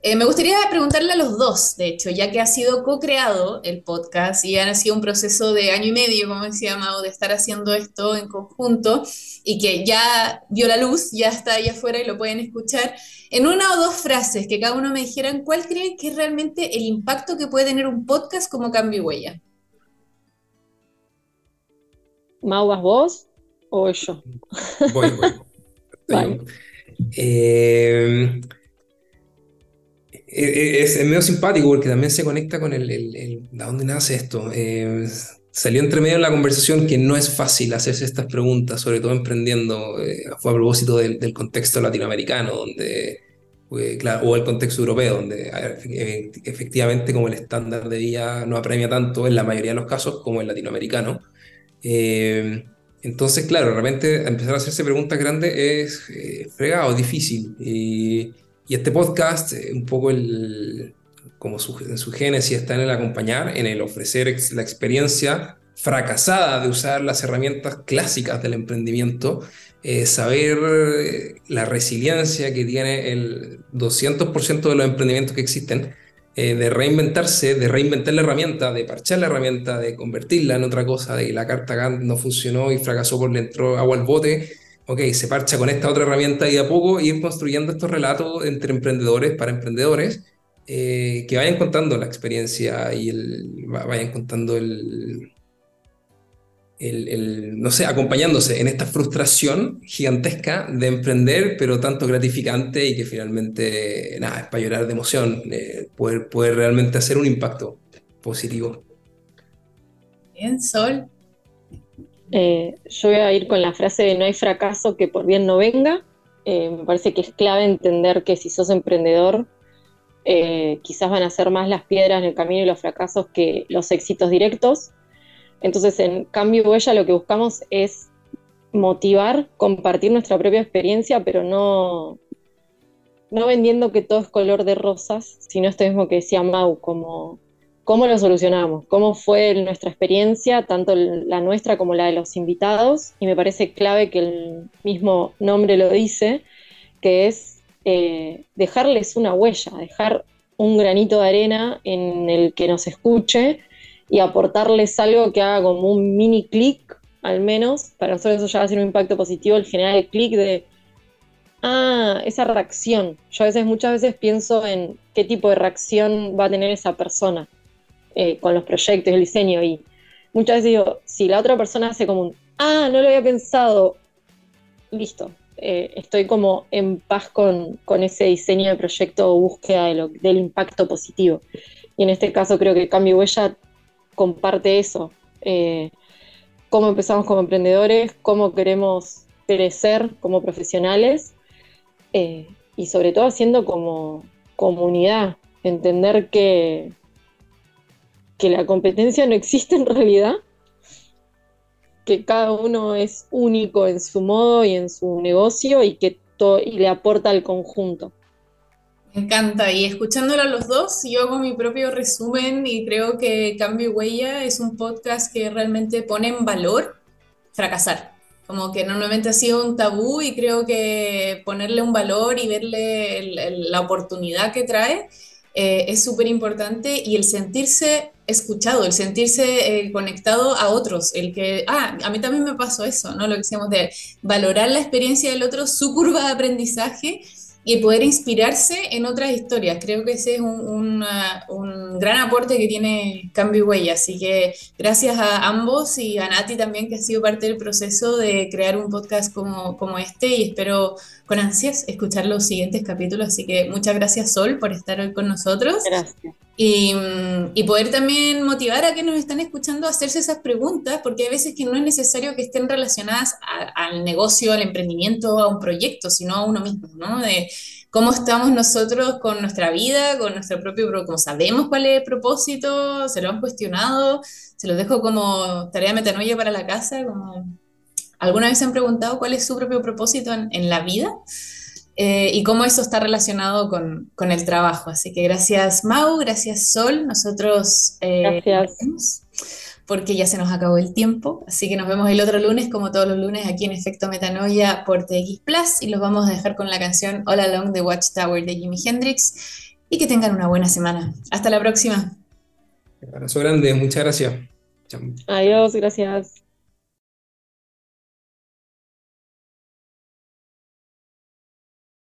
Eh, me gustaría preguntarle a los dos, de hecho, ya que ha sido co-creado el podcast y ha sido un proceso de año y medio, como decía Mau, de estar haciendo esto en conjunto y que ya vio la luz, ya está ahí afuera y lo pueden escuchar. En una o dos frases que cada uno me dijeran, ¿cuál creen que es realmente el impacto que puede tener un podcast como Cambio y Huella? Mau, ¿vas vos o yo? Voy, voy. *laughs* Eh, eh, eh, es, medio simpático porque también se conecta con el, de dónde nace esto. Eh, salió entre medio en la conversación que no es fácil hacerse estas preguntas, sobre todo emprendiendo, fue a propósito del, contexto latinoamericano, donde, claro, o el contexto europeo, donde efectivamente como el estándar de vida no apremia tanto en la mayoría de los casos como el latinoamericano. entonces, claro, realmente empezar a hacerse preguntas grandes es fregado, difícil. Y, y este podcast, eh, un poco el, como su, en su génesis está en el acompañar, en el ofrecer la experiencia fracasada de usar las herramientas clásicas del emprendimiento, eh, saber eh, la resiliencia que tiene el 200% de los emprendimientos que existen, de reinventarse, de reinventar la herramienta, de parchar la herramienta, de convertirla en otra cosa, de la carta GAN no funcionó y fracasó por le entró agua al bote, ok, se parcha con esta otra herramienta y a poco ir construyendo estos relatos entre emprendedores para emprendedores eh, que vayan contando la experiencia y el, vayan contando el, el, no sé, acompañándose en esta frustración gigantesca de emprender, pero tanto gratificante y que finalmente, nada, es para llorar de emoción, eh, poder, poder realmente hacer un impacto positivo. Bien, Sol. Eh, yo voy a ir con la frase de no hay fracaso que por bien no venga. Eh, me parece que es clave entender que si sos emprendedor, eh, quizás van a ser más las piedras en el camino y los fracasos que los éxitos directos. Entonces, en cambio, Huella lo que buscamos es motivar, compartir nuestra propia experiencia, pero no, no vendiendo que todo es color de rosas, sino esto mismo que decía Mau, como ¿Cómo lo solucionamos? ¿Cómo fue nuestra experiencia, tanto la nuestra como la de los invitados? Y me parece clave que el mismo nombre lo dice, que es eh, dejarles una huella, dejar un granito de arena en el que nos escuche y aportarles algo que haga como un mini clic, al menos, para nosotros eso ya va a ser un impacto positivo, el generar el clic de, ah, esa reacción. Yo a veces, muchas veces pienso en qué tipo de reacción va a tener esa persona eh, con los proyectos, el diseño, y muchas veces digo, si la otra persona hace como un, ah, no lo había pensado, listo, eh, estoy como en paz con, ese diseño de proyecto o búsqueda del impacto positivo. Y en este caso creo que Cambio Huella comparte eso. Eh, cómo empezamos como emprendedores, cómo queremos crecer como profesionales y sobre todo haciendo como comunidad, entender que, que la competencia no existe en realidad, que cada uno es único en su modo y en su negocio y que y le aporta al conjunto. Me encanta. Y escuchándolo a los dos, yo hago mi propio resumen y creo que Cambio y Huella es un podcast que realmente pone en valor fracasar. Como que normalmente ha sido un tabú y creo que ponerle un valor y verle la oportunidad que trae eh, es súper importante y el sentirse escuchado, el sentirse eh, conectado a otros, el que, ah, a mí también me pasó eso, ¿no? Lo que decíamos de valorar la experiencia del otro, su curva de aprendizaje y poder inspirarse en otras historias. Creo que ese es un, un, gran aporte que tiene Cambio y Huella. Así que gracias a ambos y a Nati también, que ha sido parte del proceso de crear un podcast como, como este y espero con ansias escuchar los siguientes capítulos. Así que muchas gracias Sol por estar hoy con nosotros. Gracias. Y, y, poder también motivar a que nos están escuchando a hacerse esas preguntas, porque hay veces que no es necesario que estén relacionadas al negocio, al emprendimiento, a un proyecto, sino a uno mismo, ¿no? De cómo estamos nosotros con nuestra vida, con nuestro propio, como sabemos cuál es el propósito, se lo han cuestionado, se los dejo como tarea metanoia para la casa, como alguna vez se han preguntado cuál es su propio propósito en, en la vida. Eh, y cómo eso está relacionado con, con, el trabajo. Así que gracias Mau, gracias Sol, nosotros eh, gracias. porque ya se nos acabó el tiempo, así que nos vemos el otro lunes, como todos los lunes, aquí en Efecto Metanoia por TX Plus, y los vamos a dejar con la canción All Along the Watchtower de Jimi Hendrix, y que tengan una buena semana. Hasta la próxima. Un abrazo grande, muchas gracias. Adiós, gracias.